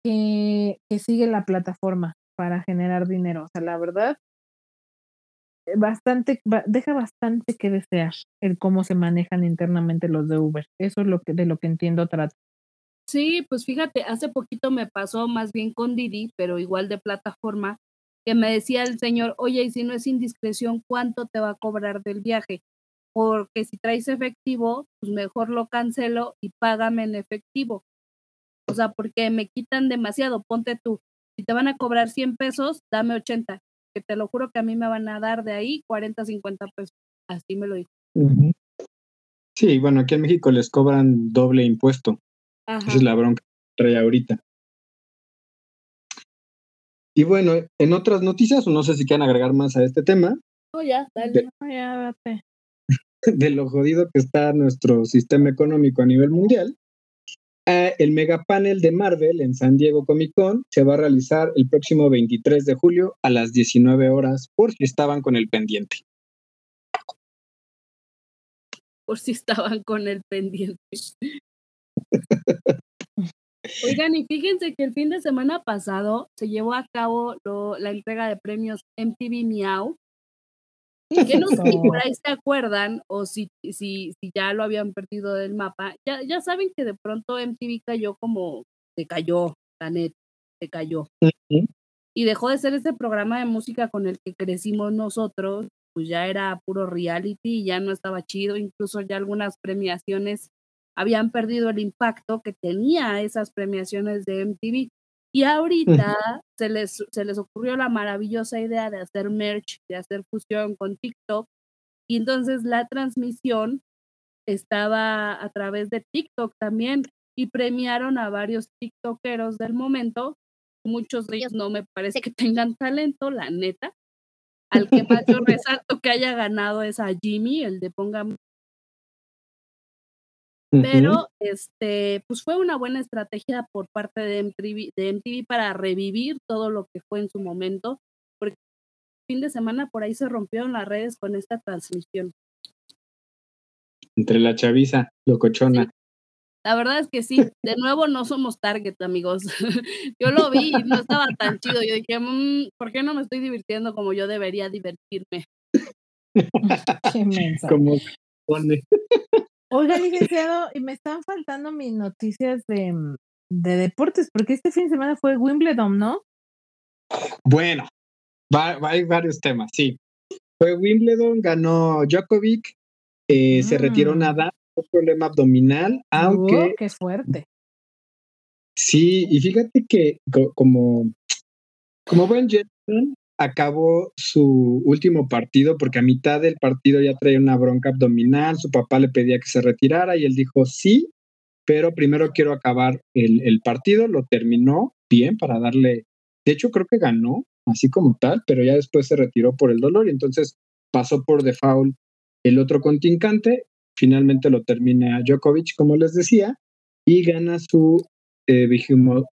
que, que sigue la plataforma para generar dinero. O sea, la verdad, eh, bastante, ba- deja bastante que desear el cómo se manejan internamente los de Uber. Eso es lo que, de lo que entiendo trata. Sí, pues fíjate, hace poquito me pasó más bien con Didi, pero igual de plataforma, que me decía el señor, oye, y si no es indiscreción, ¿cuánto te va a cobrar del viaje? Porque si traes efectivo, pues mejor lo cancelo y págame en efectivo. O sea, porque me quitan demasiado. Ponte tú, si te van a cobrar 100 pesos, dame 80, que te lo juro que a mí me van a dar de ahí 40, 50 pesos. Así me lo dijo. Sí, bueno, aquí en México les cobran doble impuesto. Ajá. Esa es la bronca que trae ahorita. Y bueno, en otras noticias, o no sé si quieren agregar más a este tema, No, ya, dale. De- No, ya, date. de lo jodido que está nuestro sistema económico a nivel mundial, el megapanel de Marvel en San Diego Comic Con se va a realizar el próximo 23 de julio a las 19 horas, por si estaban con el pendiente. por si estaban con el pendiente. Oigan, y fíjense que el fin de semana pasado se llevó a cabo lo- la entrega de premios MTV Miau. Que no sé si por ahí se acuerdan o si, si, si ya lo habían perdido del mapa. Ya, ya saben que de pronto MTV cayó como se cayó, la net, se cayó. Y dejó de ser ese programa de música con el que crecimos nosotros, pues ya era puro reality, ya no estaba chido, incluso ya algunas premiaciones habían perdido el impacto que tenía esas premiaciones de MTV. Y ahorita se, les, se les ocurrió la maravillosa idea de hacer merch, de hacer fusión con TikTok. Y entonces la transmisión estaba a través de TikTok también y premiaron a varios TikTokeros del momento muchos de ellos no me parece que tengan talento, la neta. Al que más yo resalto que haya ganado es a Jimmy, el de Ponga pero este, pues fue una buena estrategia por parte de MTV, de MTV para revivir todo lo que fue en su momento, porque fin de semana por ahí se rompieron las redes con esta transmisión. Entre la chaviza, locochona. La verdad es que sí, de nuevo no somos target, amigos. yo lo vi y no estaba tan chido. Yo dije, mmm, ¿por qué no me estoy divirtiendo como yo debería divertirme? Qué mensa. Como pone. Oiga, licenciado, y me están faltando mis noticias de, mm, de deportes, porque este fin de semana fue Wimbledon, ¿no? Bueno, va, hay varios temas, sí. Fue Wimbledon, ganó Djokovic, eh, se retiró Mm. nada, un problema abdominal, aunque Uh, qué fuerte. sí, y fíjate que co- como, como buen gentleman, acabó su último partido porque a mitad del partido ya traía una bronca abdominal, su papá le pedía que se retirara y él dijo sí, pero primero quiero acabar el, el partido, lo terminó bien para darle, de hecho creo que ganó, así como tal, pero ya después se retiró por el dolor y entonces pasó por default el otro contrincante, finalmente lo termina Djokovic, como les decía, y gana su eh,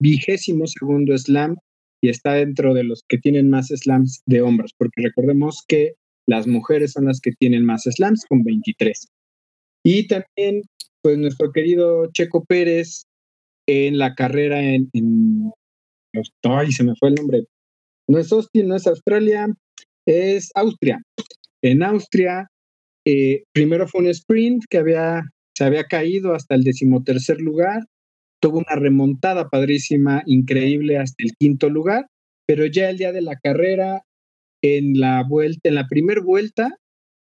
vigésimo segundo slam y está dentro de los que tienen más slams de hombros, porque recordemos que las mujeres son las que tienen más slams con 23. Y también, pues nuestro querido Checo Pérez en la carrera en, en ay, se me fue el nombre. No es Austin, no es Australia, es Austria. En Austria, eh, primero fue un sprint que había, se había caído hasta el decimotercer lugar, tuvo una remontada padrísima, increíble hasta el quinto lugar, pero ya el día de la carrera, en la vuelta, en la primera vuelta,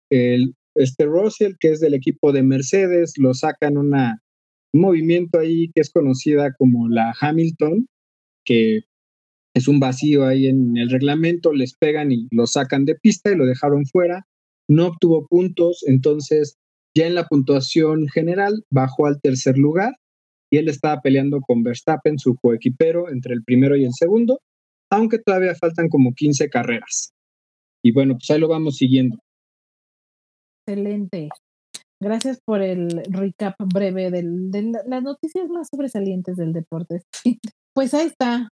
el, este Russell, que es del equipo de Mercedes, lo sacan una, un movimiento ahí que es conocida como la Hamilton, que es un vacío ahí en el reglamento, les pegan y lo sacan de pista y lo dejaron fuera, no obtuvo puntos, entonces ya en la puntuación general bajó al tercer lugar y él estaba peleando con Verstappen, su coequipero, entre el primero y el segundo, aunque todavía faltan como 15 carreras. Y bueno, pues ahí lo vamos siguiendo. Excelente. Gracias por el recap breve de la- las noticias más sobresalientes del deporte. Pues ahí está.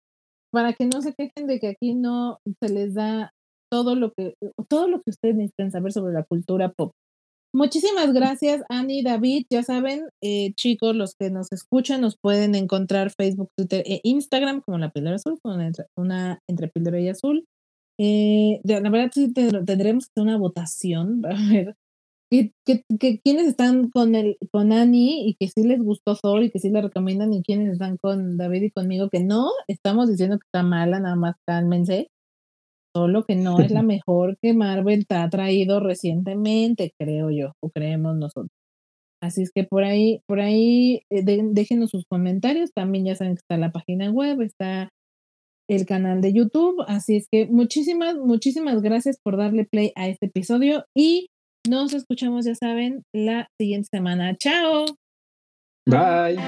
Para que no se quejen de que aquí no se les da todo lo que todo lo que ustedes necesitan saber sobre la cultura pop. Muchísimas gracias, Ani, David. Ya saben, eh, chicos, los que nos escuchan nos pueden encontrar Facebook, Twitter e Instagram como La Píldora Azul, con una, entre- Píldora y Azul. Eh, la verdad, sí te- tendremos que hacer una votación para ver que, quienes están con con Ani y que sí les gustó Thor y que sí la recomiendan y quienes están con David y conmigo que no estamos diciendo que está mala, nada más cálmense solo que no es la mejor que Marvel te ha traído recientemente, creo yo, o creemos nosotros. Así es que por ahí, por ahí, eh, déjenos sus comentarios. También ya saben que está la página web, está el canal de YouTube. Así es que muchísimas, muchísimas gracias por darle play a este episodio y nos escuchamos, ya saben, la siguiente semana. Chao. Bye.